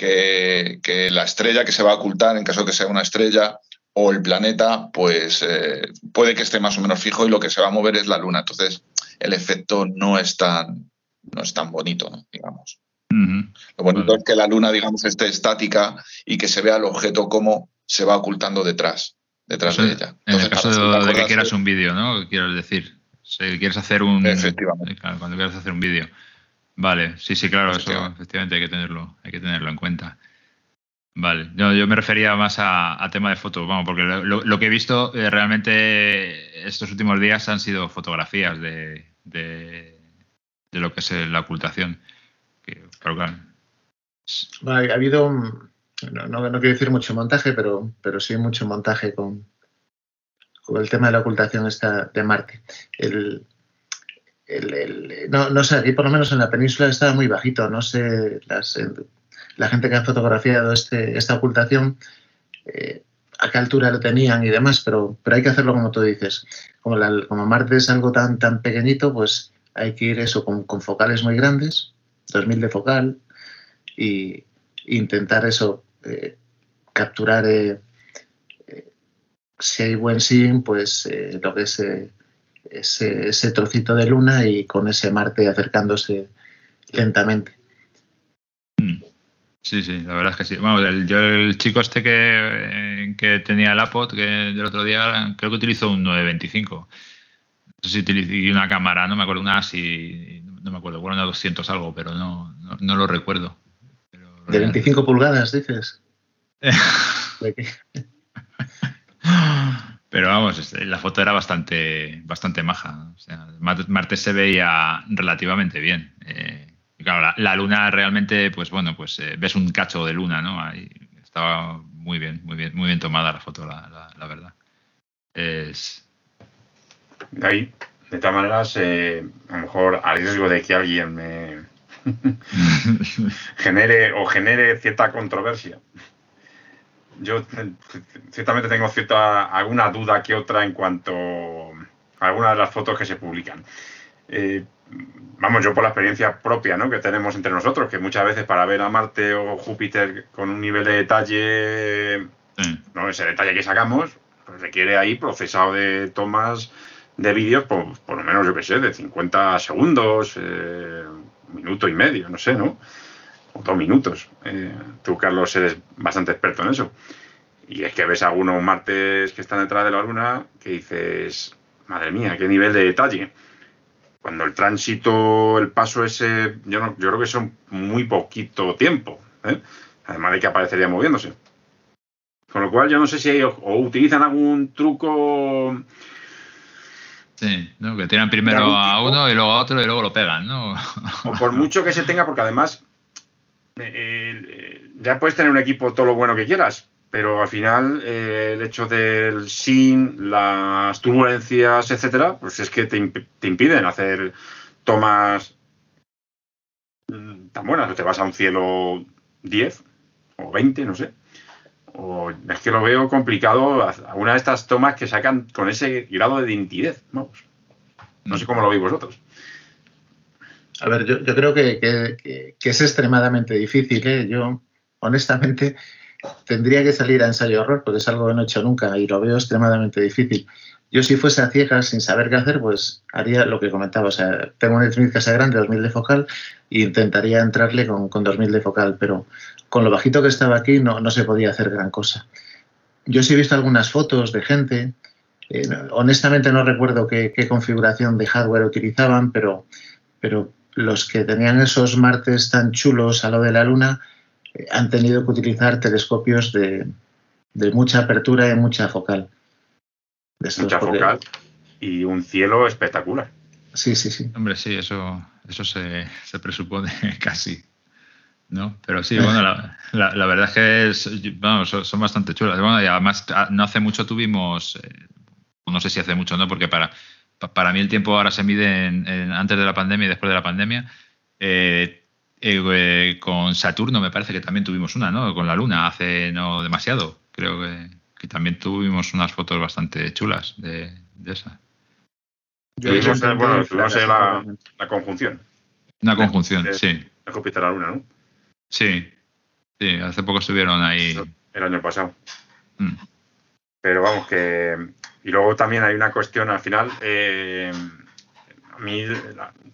que, la estrella que se va a ocultar, en caso de que sea una estrella, o el planeta, pues eh, puede que esté más o menos fijo y lo que se va a mover es la luna. Entonces, el efecto no es tan, no es tan bonito, digamos. Lo bonito es que la luna, digamos, esté estática y que se vea el objeto como se va ocultando detrás, detrás de ella. en el caso de, que quieras un vídeo, ¿no? Quiero decir, si quieres hacer un... Efectivamente. Cuando quieras hacer un vídeo. Vale, sí, sí, claro, eso efectivamente hay que tenerlo, hay que tenerlo en cuenta. Vale, yo me refería más a, tema de fotos, vamos, porque lo, que he visto eh, realmente estos últimos días han sido fotografías de, de, lo que es la ocultación. ha habido, no, no, quiero decir mucho montaje, pero, pero sí mucho montaje con, con el tema de la ocultación esta de Marte. El, no, no, sé, aquí por lo menos en la península estaba muy bajito, no sé, las, la gente que ha fotografiado este, esta ocultación, eh, a qué altura lo tenían y demás, pero, pero hay que hacerlo como tú dices. Como, como Marte es algo tan, tan pequeñito, pues hay que ir eso con, focales muy grandes, 2000 de focal, y intentar eso, eh, capturar, eh, si hay buen sim, pues lo que es ese, ese trocito de luna y con ese Marte acercándose lentamente. Sí, sí, la verdad es que sí. El, yo el chico este que, que tenía el APOT, que del otro día, creo que utilizó un 925. No sé si y una cámara, no me acuerdo, una ASI, no me acuerdo, bueno, una 200 algo, pero no, no, lo recuerdo. ¿De 25 pulgadas, dices? pero vamos, la foto era bastante, bastante maja. O sea, Marte se veía relativamente bien. Eh, claro, la, luna realmente, pues bueno, pues eh, ves un cacho de luna, ¿no? Ahí estaba muy bien, muy bien, muy bien tomada la foto, la, verdad. Es. De ahí, de todas maneras, eh, a lo mejor al riesgo de que alguien me genere o genere cierta controversia. Yo ciertamente tengo cierta alguna duda que otra en cuanto a algunas de las fotos que se publican. Eh, vamos, yo por la experiencia propia ¿no? que tenemos entre nosotros, que muchas veces para ver a Marte o Júpiter con un nivel de detalle, ¿no? ese detalle que sacamos, pues requiere ahí procesado de tomas de vídeos, por, por, lo menos, yo que sé, de 50 segundos, eh, un minuto y medio, no sé, ¿no? O dos minutos. Eh, tú, Carlos, eres bastante experto en eso. Y es que ves algunos martes que están detrás de la luna que dices, madre mía, qué nivel de detalle cuando el tránsito, el paso ese, yo, no, yo creo que son muy poquito tiempo, ¿eh? además de que aparecería moviéndose. Con lo cual yo no sé si ellos o utilizan algún truco... Sí, ¿no? que tiran primero a uno y luego a otro y luego lo pegan, ¿no? o por mucho que se tenga, porque además eh, eh, ya puedes tener un equipo todo lo bueno que quieras, pero al final eh, el hecho del sin, las turbulencias, etcétera, pues es que te, impiden hacer tomas mm, tan buenas. Te vas a un cielo 10 o 20, no sé. O es que lo veo complicado alguna de estas tomas que sacan con ese grado de nitidez. Vamos. No sé cómo lo veis vosotros. A ver, yo, creo que, es extremadamente difícil. ¿eh? Yo, honestamente, tendría que salir a ensayo horror, porque es algo que no he hecho nunca y lo veo extremadamente difícil. Yo si fuese a ciegas sin saber qué hacer, pues haría lo que comentaba. O sea, tengo una casa grande, 2000 de focal, e intentaría entrarle con, con 2000 de focal, pero con lo bajito que estaba aquí no, no se podía hacer gran cosa. Yo sí he visto algunas fotos de gente, eh, honestamente no recuerdo qué, qué, configuración de hardware utilizaban, pero, pero los que tenían esos martes tan chulos a lo de la luna, han tenido que utilizar telescopios de, mucha apertura y mucha focal. mucha focal y un cielo espectacular. Sí, sí, sí. Hombre, sí, eso, eso se, presupone casi. ¿no? Pero sí, bueno, la, verdad es que son, bastante chulas. Bueno, y además, ah, no hace mucho tuvimos, eh, no sé si hace mucho, ¿no? Porque para, para mí el tiempo ahora se mide antes de la pandemia y después de la pandemia. Eh, eh, con Saturno me parece que también tuvimos una, ¿no? Con la Luna hace no demasiado. Creo que, también tuvimos unas fotos bastante chulas de, esa. Tuvimos, bueno, la, la, conjunción. Una conjunción, sí. La Júpiter la Luna, ¿no? Sí. Sí, hace poco estuvieron ahí. El año pasado. Mm. Pero vamos, que. Y luego también hay una cuestión al final. Eh, a mí,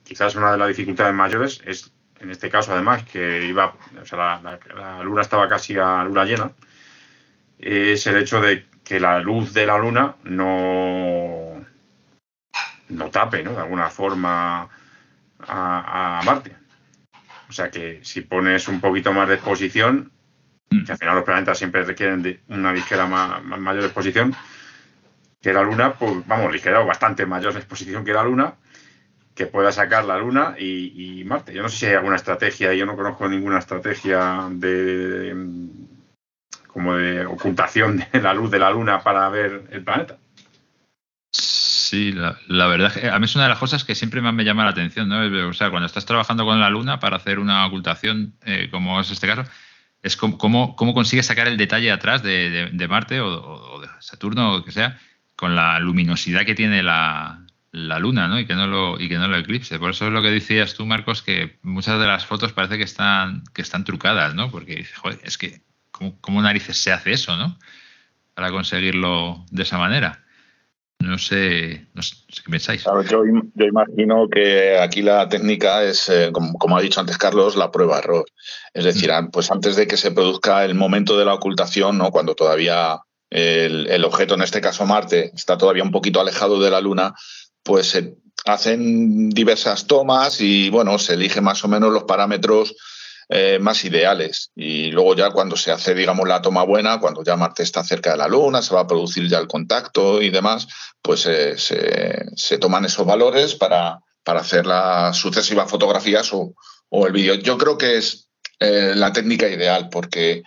quizás una de las dificultades mayores es en este caso además, que iba, o sea, la, luna estaba casi a luna llena, es el hecho de que la luz de la luna no, no tape, ¿no? De alguna forma a, Marte. O sea que si pones un poquito más de exposición, Mm. Que al final los planetas siempre requieren de una ligera mayor exposición que la Luna, pues vamos, ligera o bastante mayor exposición que la Luna, que pueda sacar la Luna y, Marte. Yo no sé si hay alguna estrategia, yo no conozco ninguna estrategia de, como de ocultación de la luz de la Luna para ver el planeta. Sí, la, verdad, a mí es una de las cosas que siempre más me llama la atención, ¿no? O sea, cuando estás trabajando con la Luna para hacer una ocultación, eh, como es este caso, es cómo, cómo, consigues sacar el detalle atrás de, Marte o, de Saturno o lo que sea, con la luminosidad que tiene la, Luna, ¿no? Y que no lo y que no lo eclipse. Por eso es lo que decías tú, Marcos, que muchas de las fotos parece que están que están trucadas, ¿no? Porque joder, es que ¿cómo, narices se hace eso, ¿no? Para conseguirlo de esa manera. No sé, no sé qué pensáis. yo, imagino que aquí la técnica es, eh, como, ha dicho antes Carlos, la prueba-error. Es decir, mm. pues antes de que se produzca el momento de la ocultación, ¿no? cuando todavía el, objeto, en este caso Marte, está todavía un poquito alejado de la Luna, pues se hacen diversas tomas y bueno, se eligen más o menos los parámetros eh, más ideales. Y luego ya cuando se hace, digamos, la toma buena, cuando ya Marte está cerca de la Luna, se va a producir ya el contacto y demás, pues eh, se, toman esos valores para, para hacer las sucesivas fotografías o, el vídeo. Yo creo que es eh, la técnica ideal porque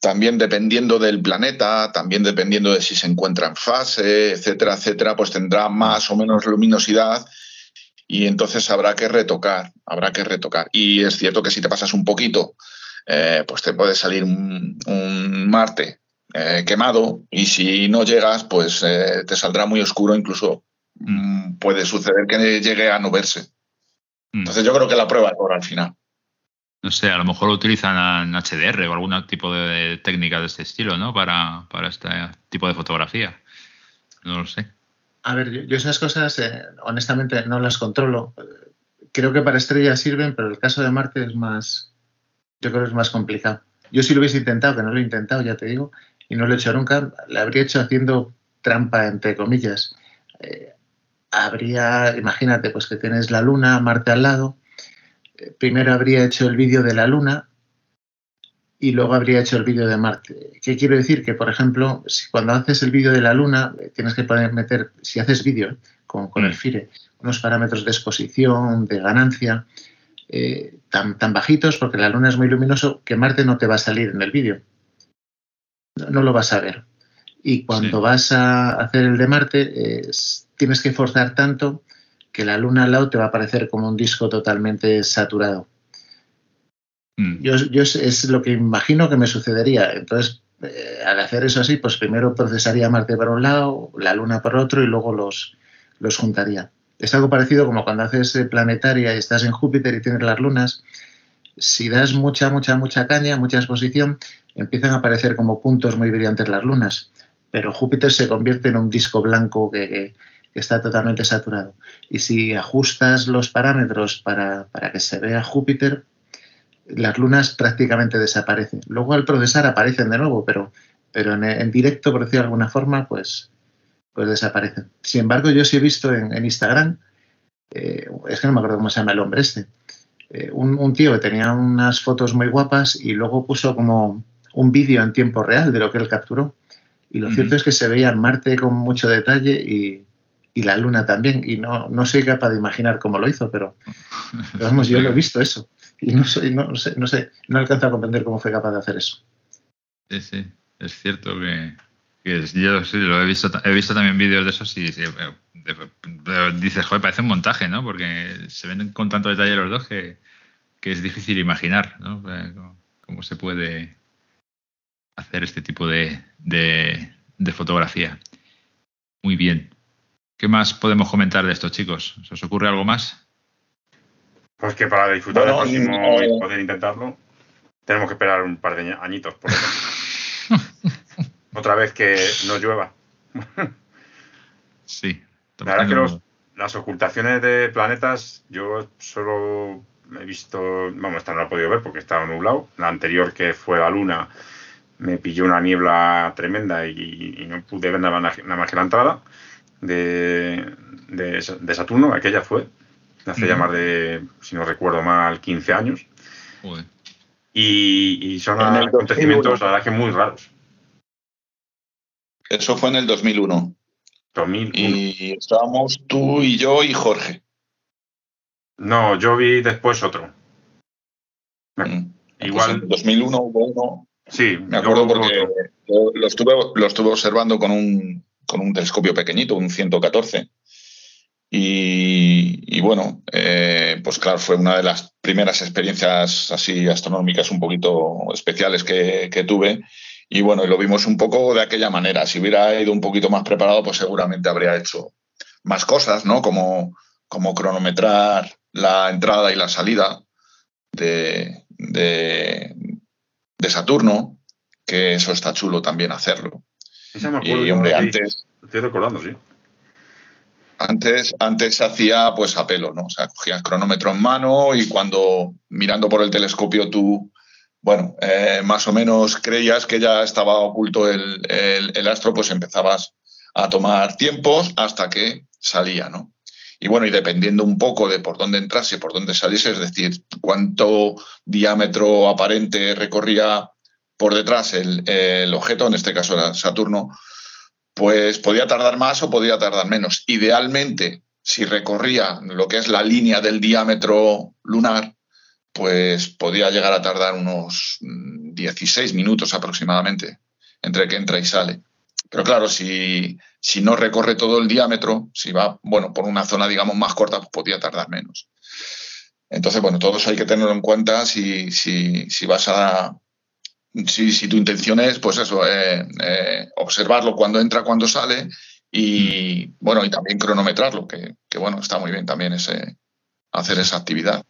también dependiendo del planeta, también dependiendo de si se encuentra en fase, etcétera, etcétera, pues tendrá más o menos luminosidad y entonces habrá que retocar, habrá que retocar. Y es cierto que si te pasas un poquito, eh, pues te puede salir un, Marte eh, quemado y si no llegas, pues eh, te saldrá muy oscuro, incluso mm, puede suceder que llegue a no verse. Mm. Entonces yo creo que la prueba es ahora al final. No sé, a lo mejor utilizan HDR o algún tipo de técnica de este estilo, ¿no? Para, para este tipo de fotografía. No lo sé. A ver, yo, esas cosas, eh, honestamente, no las controlo. Creo que para estrellas sirven, pero el caso de Marte es más, yo creo que es más complicado. Yo si lo hubiese intentado, que no lo he intentado, ya te digo, y no lo he hecho nunca, lo habría hecho haciendo trampa, entre comillas. Eh, habría, imagínate, pues que tienes la Luna, Marte al lado. Eh, primero habría hecho el vídeo de la Luna, y luego habría hecho el vídeo de Marte. ¿Qué quiero decir? Que, por ejemplo, si cuando haces el vídeo de la Luna, eh, tienes que poder meter, si haces vídeo con, el mm. FIRE, unos parámetros de exposición, de ganancia, eh, tan, tan bajitos, porque la Luna es muy luminoso, que Marte no te va a salir en el vídeo. No, lo vas a ver. Y cuando vas a hacer el de Marte, tienes que forzar tanto que la Luna al lado te va a parecer como un disco totalmente saturado. Mm. Yo, es lo que imagino que me sucedería. Entonces, eh, al hacer eso así, pues primero procesaría Marte por un lado, la Luna por otro y luego los, los juntaría. Es algo parecido como cuando haces eh, planetaria y estás en Júpiter y tienes las lunas. Si das mucha, mucha, mucha caña, mucha exposición, empiezan a aparecer como puntos muy brillantes las lunas. Pero Júpiter se convierte en un disco blanco que, está totalmente saturado. Y si ajustas los parámetros para, para que se vea Júpiter, las lunas prácticamente desaparecen. Luego al procesar aparecen de nuevo, pero, pero en, directo, por decirlo de alguna forma, pues, pues desaparecen. Sin embargo, yo sí he visto en, Instagram, eh, es que no me acuerdo cómo se llama el hombre este, eh, un, tío que tenía unas fotos muy guapas y luego puso como un vídeo en tiempo real de lo que él capturó. Y lo cierto es que se veía Marte con mucho detalle y, y la Luna también. Y no, no soy capaz de imaginar cómo lo hizo, pero, vamos, yo lo he visto eso y no, sé, no, sé, no sé, no alcanzo a comprender cómo fue capaz de hacer eso. Sí, sí, es cierto que, yo sí, lo he visto, he visto también vídeos de esos y eh, dices, joder, parece un montaje, ¿no? Porque se ven con tanto detalle los dos que, es difícil imaginar, ¿no? Cómo se puede hacer este tipo de, de fotografía. Muy bien. ¿Qué más podemos comentar de esto, chicos? ¿Se os ocurre algo más? Pues que para disfrutar del próximo y poder intentarlo, tenemos que esperar un par de añitos, por Otra vez que no llueva. sí. La verdad que las ocultaciones de planetas, yo solo he visto, vamos, esta no la he podido ver porque estaba nublado. La anterior que fue la luna me pilló una niebla tremenda y, no pude ver nada más que la entrada de, de Saturno, aquella fue hace ya más de, si no recuerdo mal, 15 años. Y, son acontecimientos, la verdad que muy raros. Eso fue en el 2001. 2001. Y estábamos tú y yo y Jorge. No, yo vi después otro. Mm. Igual. en 2001 hubo uno. Sí, me acuerdo porque lo estuve, lo estuve observando con un, con un telescopio pequeñito, un 114. Y, bueno, eh, pues claro, fue una de las primeras experiencias así astronómicas un poquito especiales que, que tuve. Y bueno, lo vimos un poco de aquella manera. Si hubiera ido un poquito más preparado, pues seguramente habría hecho más cosas, ¿no? Como, como cronometrar la entrada y la salida de, de, Saturno, que eso está chulo también hacerlo. Y hombre, antes. Estoy recordando, sí. Antes, antes se hacía pues a pelo, ¿no? O sea, cogías cronómetro en mano y cuando mirando por el telescopio tú, bueno, eh, más o menos creías que ya estaba oculto el, el, astro, pues empezabas a tomar tiempos hasta que salía, ¿no? Y bueno, y dependiendo un poco de por dónde entrase y por dónde saliese, es decir, cuánto diámetro aparente recorría por detrás el, el, objeto, en este caso era Saturno, pues podía tardar más o podía tardar menos. Idealmente, si recorría lo que es la línea del diámetro lunar, pues podía llegar a tardar unos 16 mm, minutos aproximadamente entre que entra y sale. Pero claro, si, si no recorre todo el diámetro, si va, bueno, por una zona, digamos, más corta, pues podía tardar menos. Entonces, bueno, todo eso hay que tenerlo en cuenta si, si, si vas a, si, si, tu intención es, pues eso, eh, eh, observarlo cuando entra, cuando sale y, bueno, y también cronometrarlo, que, que bueno, está muy bien también ese, hacer esa actividad.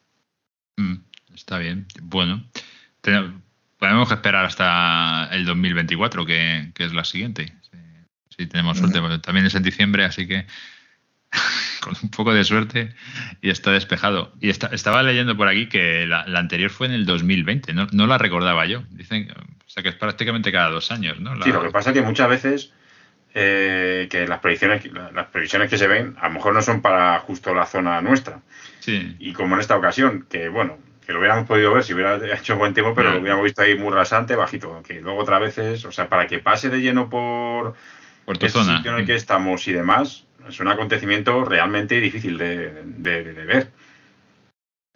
Mm, está bien. Bueno, tenemos que esperar hasta el 2024, que, que es la siguiente. Si, tenemos suerte, también es en diciembre, así que con un poco de suerte y está despejado. Y estaba leyendo por aquí que la, anterior fue en el 2020, no, no, la recordaba yo. Dicen o sea, que es prácticamente cada dos años, ¿no? Sí, lo que pasa es que muchas veces eh, que las previsiones, las previsiones que se ven a lo mejor no son para justo la zona nuestra. Sí. Y como en esta ocasión, que bueno, que lo hubiéramos podido ver si hubiera hecho buen tiempo, pero lo hubiéramos visto ahí muy rasante, bajito. Que luego otra vez es, o sea, para que pase de lleno por, por tu zona. sitio en el que estamos y demás, es un acontecimiento realmente difícil de, ver.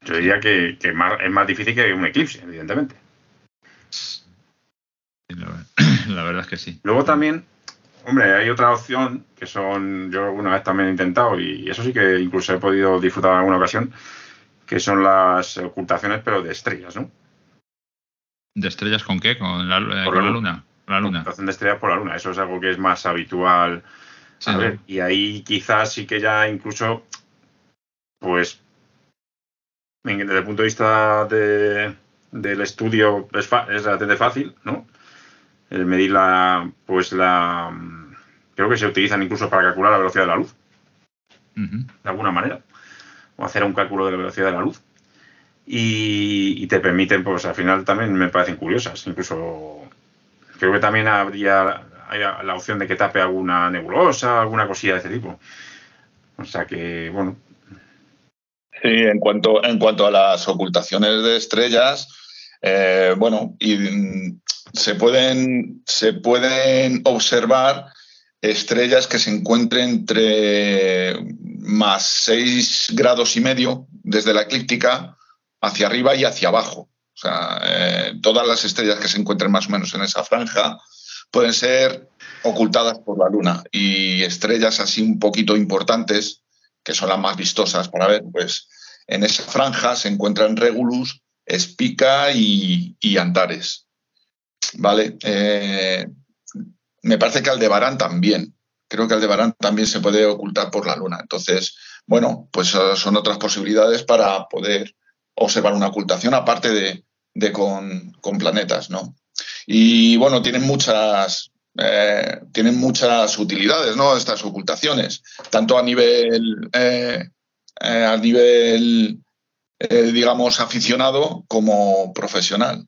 Yo diría que, es más difícil que un eclipse, evidentemente. La verdad es que sí. Luego también, hombre, hay otra opción que son, yo alguna vez también he intentado y eso sí que incluso he podido disfrutar en alguna ocasión, que son las ocultaciones pero de estrellas, ¿no? ¿De estrellas con qué? ¿Con la, eh, luna? La luna. Ocultación de estrellas por la luna, eso es algo que es más habitual y ahí quizás sí que ya incluso, pues, desde el punto de vista de, del estudio es, es relativamente fácil, ¿no? El medir la, pues la, creo que se utilizan incluso para calcular la velocidad de la luz, de alguna manera, o hacer un cálculo de la velocidad de la luz. Y, te permiten, pues al final también me parecen curiosas. Incluso creo que también habría hay la opción de que tape alguna nebulosa, alguna cosilla de ese tipo. O sea que, bueno. Sí, en cuanto, en cuanto a las ocultaciones de estrellas, eh, bueno, y, mm, se, pueden, se pueden observar estrellas que se encuentren entre más 6 grados y medio desde la eclíptica hacia arriba y hacia abajo. O sea, eh, todas las estrellas que se encuentren más o menos en esa franja pueden ser ocultadas por la luna y estrellas así un poquito importantes, que son las más vistosas para ver, pues en esa franja se encuentran Regulus, Espica y, Antares. ¿Vale? Eh, me parece que Aldebarán también. Creo que Aldebarán también se puede ocultar por la luna. Entonces, bueno, pues son otras posibilidades para poder observar una ocultación, aparte de, con, con planetas, ¿no? Y bueno, tienen muchas, eh, tienen muchas utilidades, ¿no? Estas ocultaciones, tanto a nivel, eh, eh, a nivel digamos, aficionado como profesional.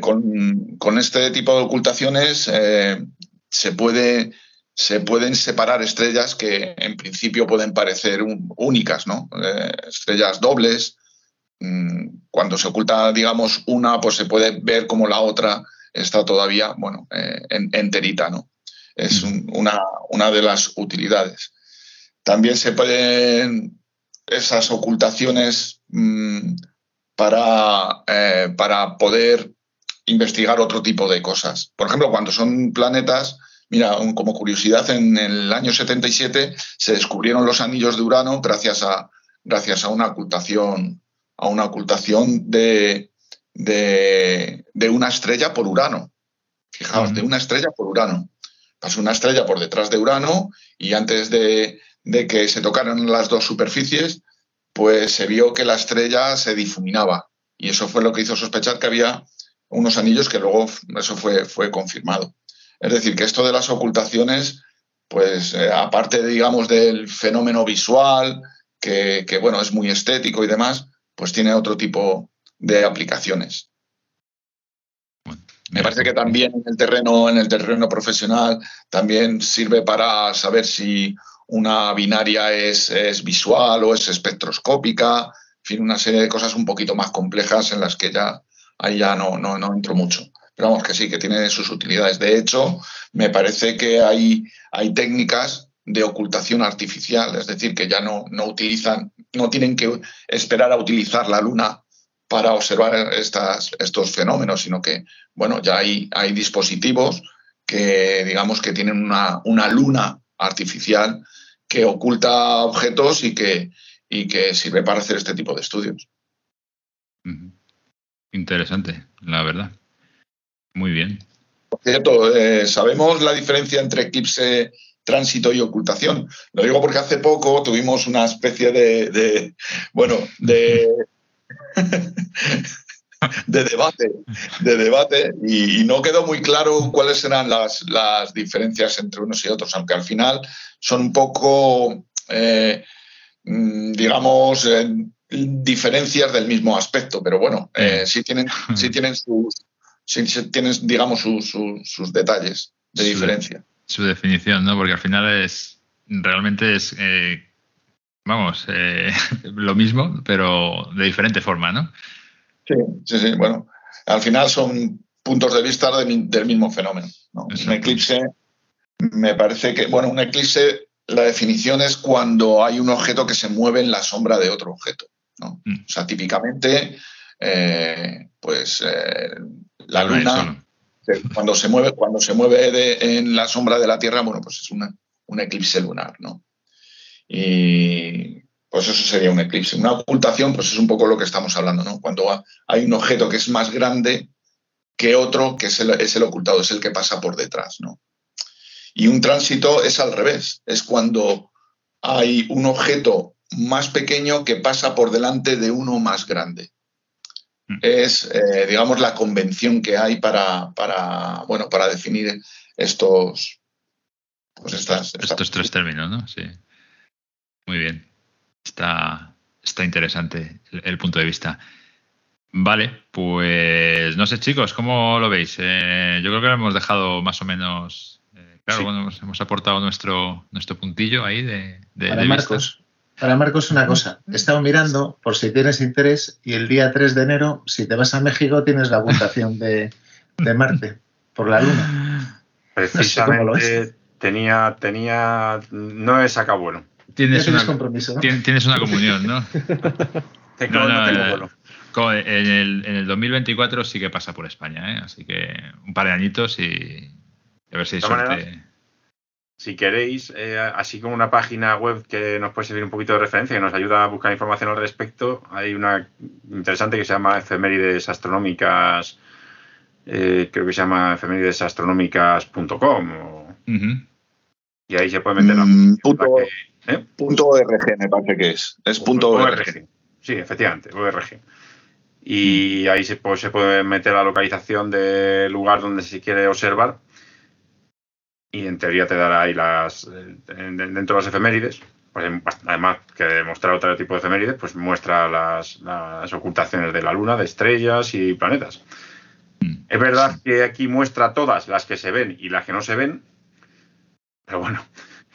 Con, con, este tipo de ocultaciones se, puede, se pueden separar estrellas que en principio pueden parecer únicas, ¿no? estrellas dobles, cuando se oculta, digamos, una, pues se puede ver como la otra está todavía, bueno, eh, enterita, ¿no? Es una, una de las utilidades. También se pueden esas ocultaciones mm, para, eh, para poder investigar otro tipo de cosas. Por ejemplo, cuando son planetas, mira, como curiosidad, en el año 77 se descubrieron los anillos de Urano gracias a, gracias a una ocultación, a una ocultación de, de, una estrella por Urano. Fijaos, de una estrella por Urano. Pasó una estrella por detrás de Urano y antes de, de que se tocaran las dos superficies, pues se vio que la estrella se difuminaba. Y eso fue lo que hizo sospechar que había unos anillos que luego eso fue, fue confirmado. Es decir, que esto de las ocultaciones, pues eh, aparte, digamos, del fenómeno visual, que, bueno, es muy estético y demás, pues tiene otro tipo de aplicaciones. Me parece que también en el terreno, en el terreno profesional, también sirve para saber si una binaria es, es visual o es espectroscópica, en fin, una serie de cosas un poquito más complejas en las que ya ahí ya no, no, no entro mucho. Pero vamos, que sí, que tiene sus utilidades. De hecho, me parece que hay, hay técnicas de ocultación artificial, es decir, que ya no, no utilizan, no tienen que esperar a utilizar la luna para observar estas, estos fenómenos, sino que, bueno, ya hay, hay dispositivos que, digamos, que tienen una, una luna artificial que oculta objetos y que, y que sirve para hacer este tipo de estudios. Interesante, la verdad. Muy bien. Por cierto, eh, ¿sabemos la diferencia entre eclipse, tránsito y ocultación? Lo digo porque hace poco tuvimos una especie de, bueno, de, de debate, de debate y, no quedó muy claro cuáles eran las, las, diferencias entre unos y otros, aunque al final son un poco, eh, mm, digamos, diferencias del mismo aspecto, pero bueno, eh, sí tienen, sí tienen sus, sí, tienen, digamos, sus, detalles de diferencia. Su definición, ¿no? Porque al final es, realmente es, eh, vamos, eh, lo mismo, pero de diferente forma, ¿no? Sí, sí, sí. Bueno, al final son puntos de vista del mismo fenómeno. Un eclipse, me parece que, bueno, un eclipse, la definición es cuando hay un objeto que se mueve en la sombra de otro objeto. Mm. O sea, típicamente, eh, pues eh, la luna, cuando se mueve, cuando se mueve en la sombra de la Tierra, bueno, pues es un eclipse lunar, ¿no? Y pues eso sería un eclipse. Una ocultación, pues es un poco lo que estamos hablando, ¿no? Cuando hay un objeto que es más grande que otro, que es el, es el ocultado, es el que pasa por detrás, ¿no? Y un tránsito es al revés, es cuando hay un objeto más pequeño que pasa por delante de uno más grande. Mm. Es, eh, digamos, la convención que hay para, para, bueno, para definir estos, pues estas, estos tres términos, ¿no? Sí. Muy bien. Está, está interesante el, punto de vista. Vale, pues no sé, chicos, ¿cómo lo veis? Eh, yo creo que lo hemos dejado más o menos. Eh, claro, bueno, hemos, aportado nuestro, nuestro puntillo ahí de, de, Marcos, una cosa. He estado mirando por si tienes interés y el día 3 de enero, si te vas a México, tienes la ocultación de, Marte por la Luna. Precisamente tenía, tenía, no he sacado bueno. Tienes, una, compromiso, tienes, una comunión, ¿no? no, no, no en, el, en el 2024 sí que pasa por España, ¿eh? así que un par de añitos y a ver si hay suerte si queréis, eh, así como una página web que nos puede servir un poquito de referencia, y nos ayuda a buscar información al respecto, hay una interesante que se llama Efemérides Astronómicas, eh, creo que se llama efemeridesastronómicas.com. Y ahí se puede meter la mm, punto, ¿eh? punto .org me parece que es. Es punto .org. Sí, efectivamente, ORG. Y ahí se, pues, se puede meter la localización del lugar donde se quiere observar y en teoría te dará ahí las dentro de las efemérides pues además que demostrar otro tipo de efemérides pues muestra las, ocultaciones de la luna de estrellas y planetas mm. es verdad que aquí muestra todas las que se ven y las que no se ven pero bueno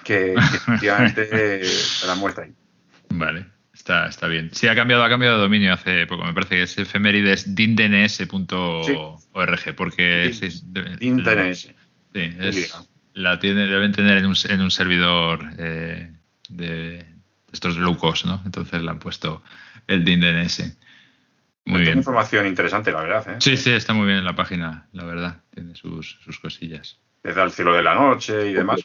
que, efectivamente la muestra ahí vale Está, está bien. Sí, ha cambiado, ha cambiado de dominio hace poco. Me parece que es efemérides dindns.org, porque Din- es, DNS. Sí, es- la tiene, deben tener en un, en un servidor eh, de estos low cost, ¿no? Entonces le han puesto el DNS. Muy Tiene bien. información interesante, la verdad. ¿eh? Sí, sí, está muy bien en la página, la verdad. Tiene sus, sus cosillas. Desde al cielo de la noche y demás.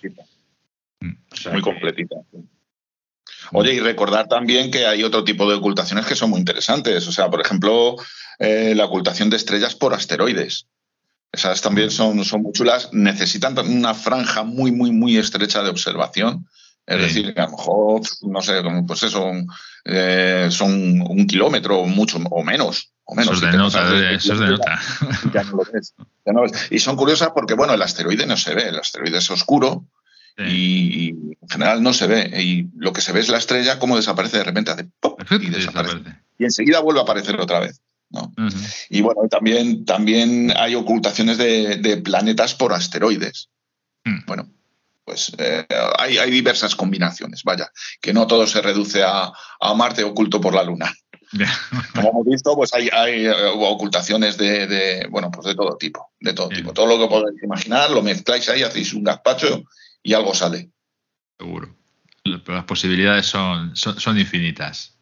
O sea muy completita. Oye, y recordar también que hay otro tipo de ocultaciones que son muy interesantes. O sea, por ejemplo, eh, la ocultación de estrellas por asteroides. Esas también son, son muy chulas. Necesitan una franja muy, muy, muy estrecha de observación. Es Sí. decir, que a lo mejor, no sé, pues eso, eh, son un kilómetro o mucho o menos. O menos. Eso es de te nota, de- eso es de nota. ya no lo ves, ya no lo ves. Y son curiosas porque, bueno, el asteroide no se ve, el asteroide es oscuro Sí. y, en general no se ve. Y lo que se ve es la estrella como desaparece de repente, hace ¡pop! y desaparece. Y enseguida vuelve a aparecer otra vez. Y bueno, también, también hay ocultaciones de, de planetas por asteroides. Mm. Bueno, pues eh, hay, hay diversas combinaciones, vaya, que no todo se reduce a, a Marte oculto por la Luna. Como hemos visto, pues hay, hay, eh, ocultaciones de, de, bueno, pues de todo tipo, de todo Bien. tipo. Todo lo que podéis imaginar, lo mezcláis ahí, hacéis un gazpacho y algo sale. Seguro. Las posibilidades son, son, son infinitas.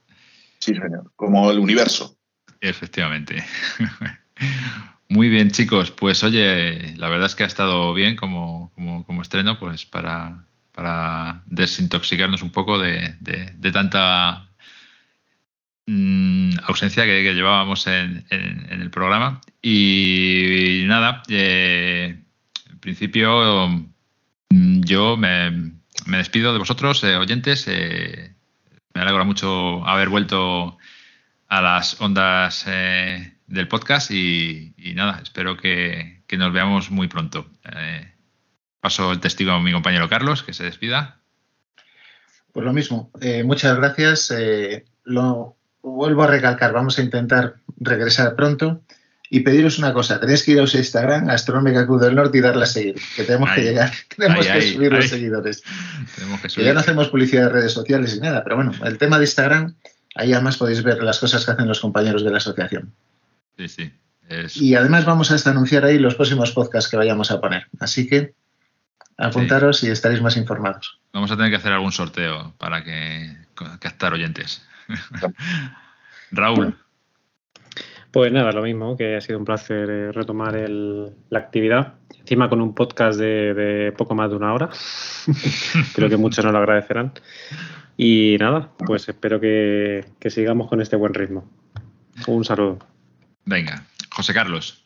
Sí, señor. Como el universo. Efectivamente. Muy bien, chicos. Pues oye, la verdad es que ha estado bien como, como, como estreno, pues para, para desintoxicarnos un poco de, de- tanta mm, ausencia que, llevábamos en, en- en el programa. Y, nada, eh, en principio mm, yo me, me despido de vosotros, eh, oyentes. eh, me alegra mucho haber vuelto a las ondas eh, del podcast y, y nada, espero que, que nos veamos muy pronto. Eh, paso el testigo a mi compañero Carlos, que se despida. Pues lo mismo, eh, muchas gracias. lo vuelvo a recalcar, vamos a intentar regresar pronto y pediros una cosa, tenéis que ir a Instagram, Astronómica Cruz del Norte y darle a seguir, que tenemos que llegar, tenemos ahí, que ahí, subir los seguidores. Tenemos que Que subir. ya no hacemos publicidad de redes sociales ni nada, pero bueno, el tema de Instagram, ahí además podéis ver las cosas que hacen los compañeros de la asociación. Sí, sí. Es- Y además vamos a hasta anunciar ahí los próximos podcasts que vayamos a poner. Así que apuntaros y estaréis más informados. Vamos a tener que hacer algún sorteo para que captar oyentes. Raúl, Pues nada, lo mismo, que ha sido un placer eh, retomar el- la actividad. Encima con un podcast de, de poco más de una hora. Creo que muchos nos lo agradecerán. Y nada, pues espero que, que sigamos con este buen ritmo. Un saludo. venga. José Carlos,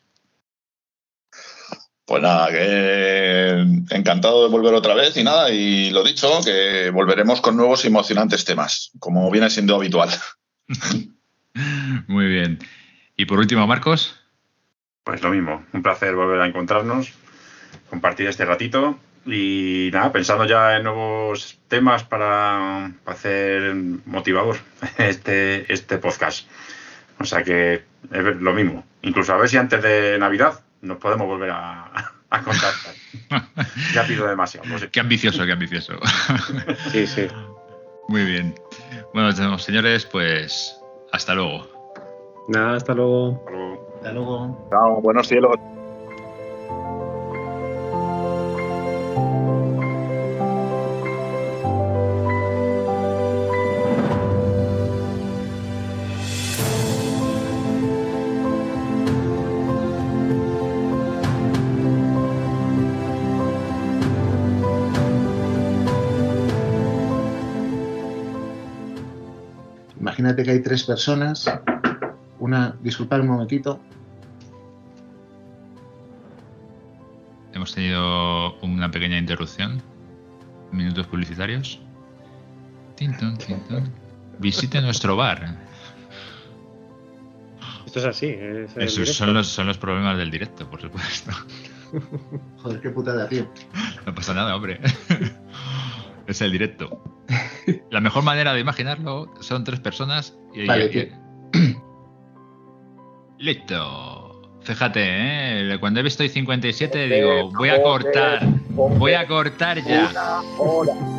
Pues nada, que encantado de volver otra vez y nada, y lo dicho, que volveremos con nuevos y emocionantes temas, como viene siendo habitual. muy bien. Y por último, Marcos. Pues lo mismo, un placer volver a encontrarnos, compartir este ratito y nada, pensando ya en nuevos temas para, para hacer motivador este, este podcast. O sea que es lo mismo, incluso a ver si antes de Navidad nos podemos volver a, a contactar. Ya pido demasiado, sé. Qué ambicioso, qué ambicioso. Sí, sí. Muy bien. Bueno, señores, pues hasta luego. Nada, hasta luego. Hasta luego. Hasta luego. Chao, buenos cielos. Imagínate que hay tres personas. Una, disculpad un momentito. Hemos tenido una pequeña interrupción. Minutos publicitarios. Tintón, tintón. Visite nuestro bar. Esto es así. Es Esos son los, son los problemas del directo, por supuesto. Joder, qué putada, tío. No pasa nada, hombre. Es el directo. La mejor manera de imaginarlo son tres personas y. Vale, y-. Listo. Fíjate, ¿eh? cuando he visto hoy 57 digo, voy a cortar, voy a cortar ya. Una hora.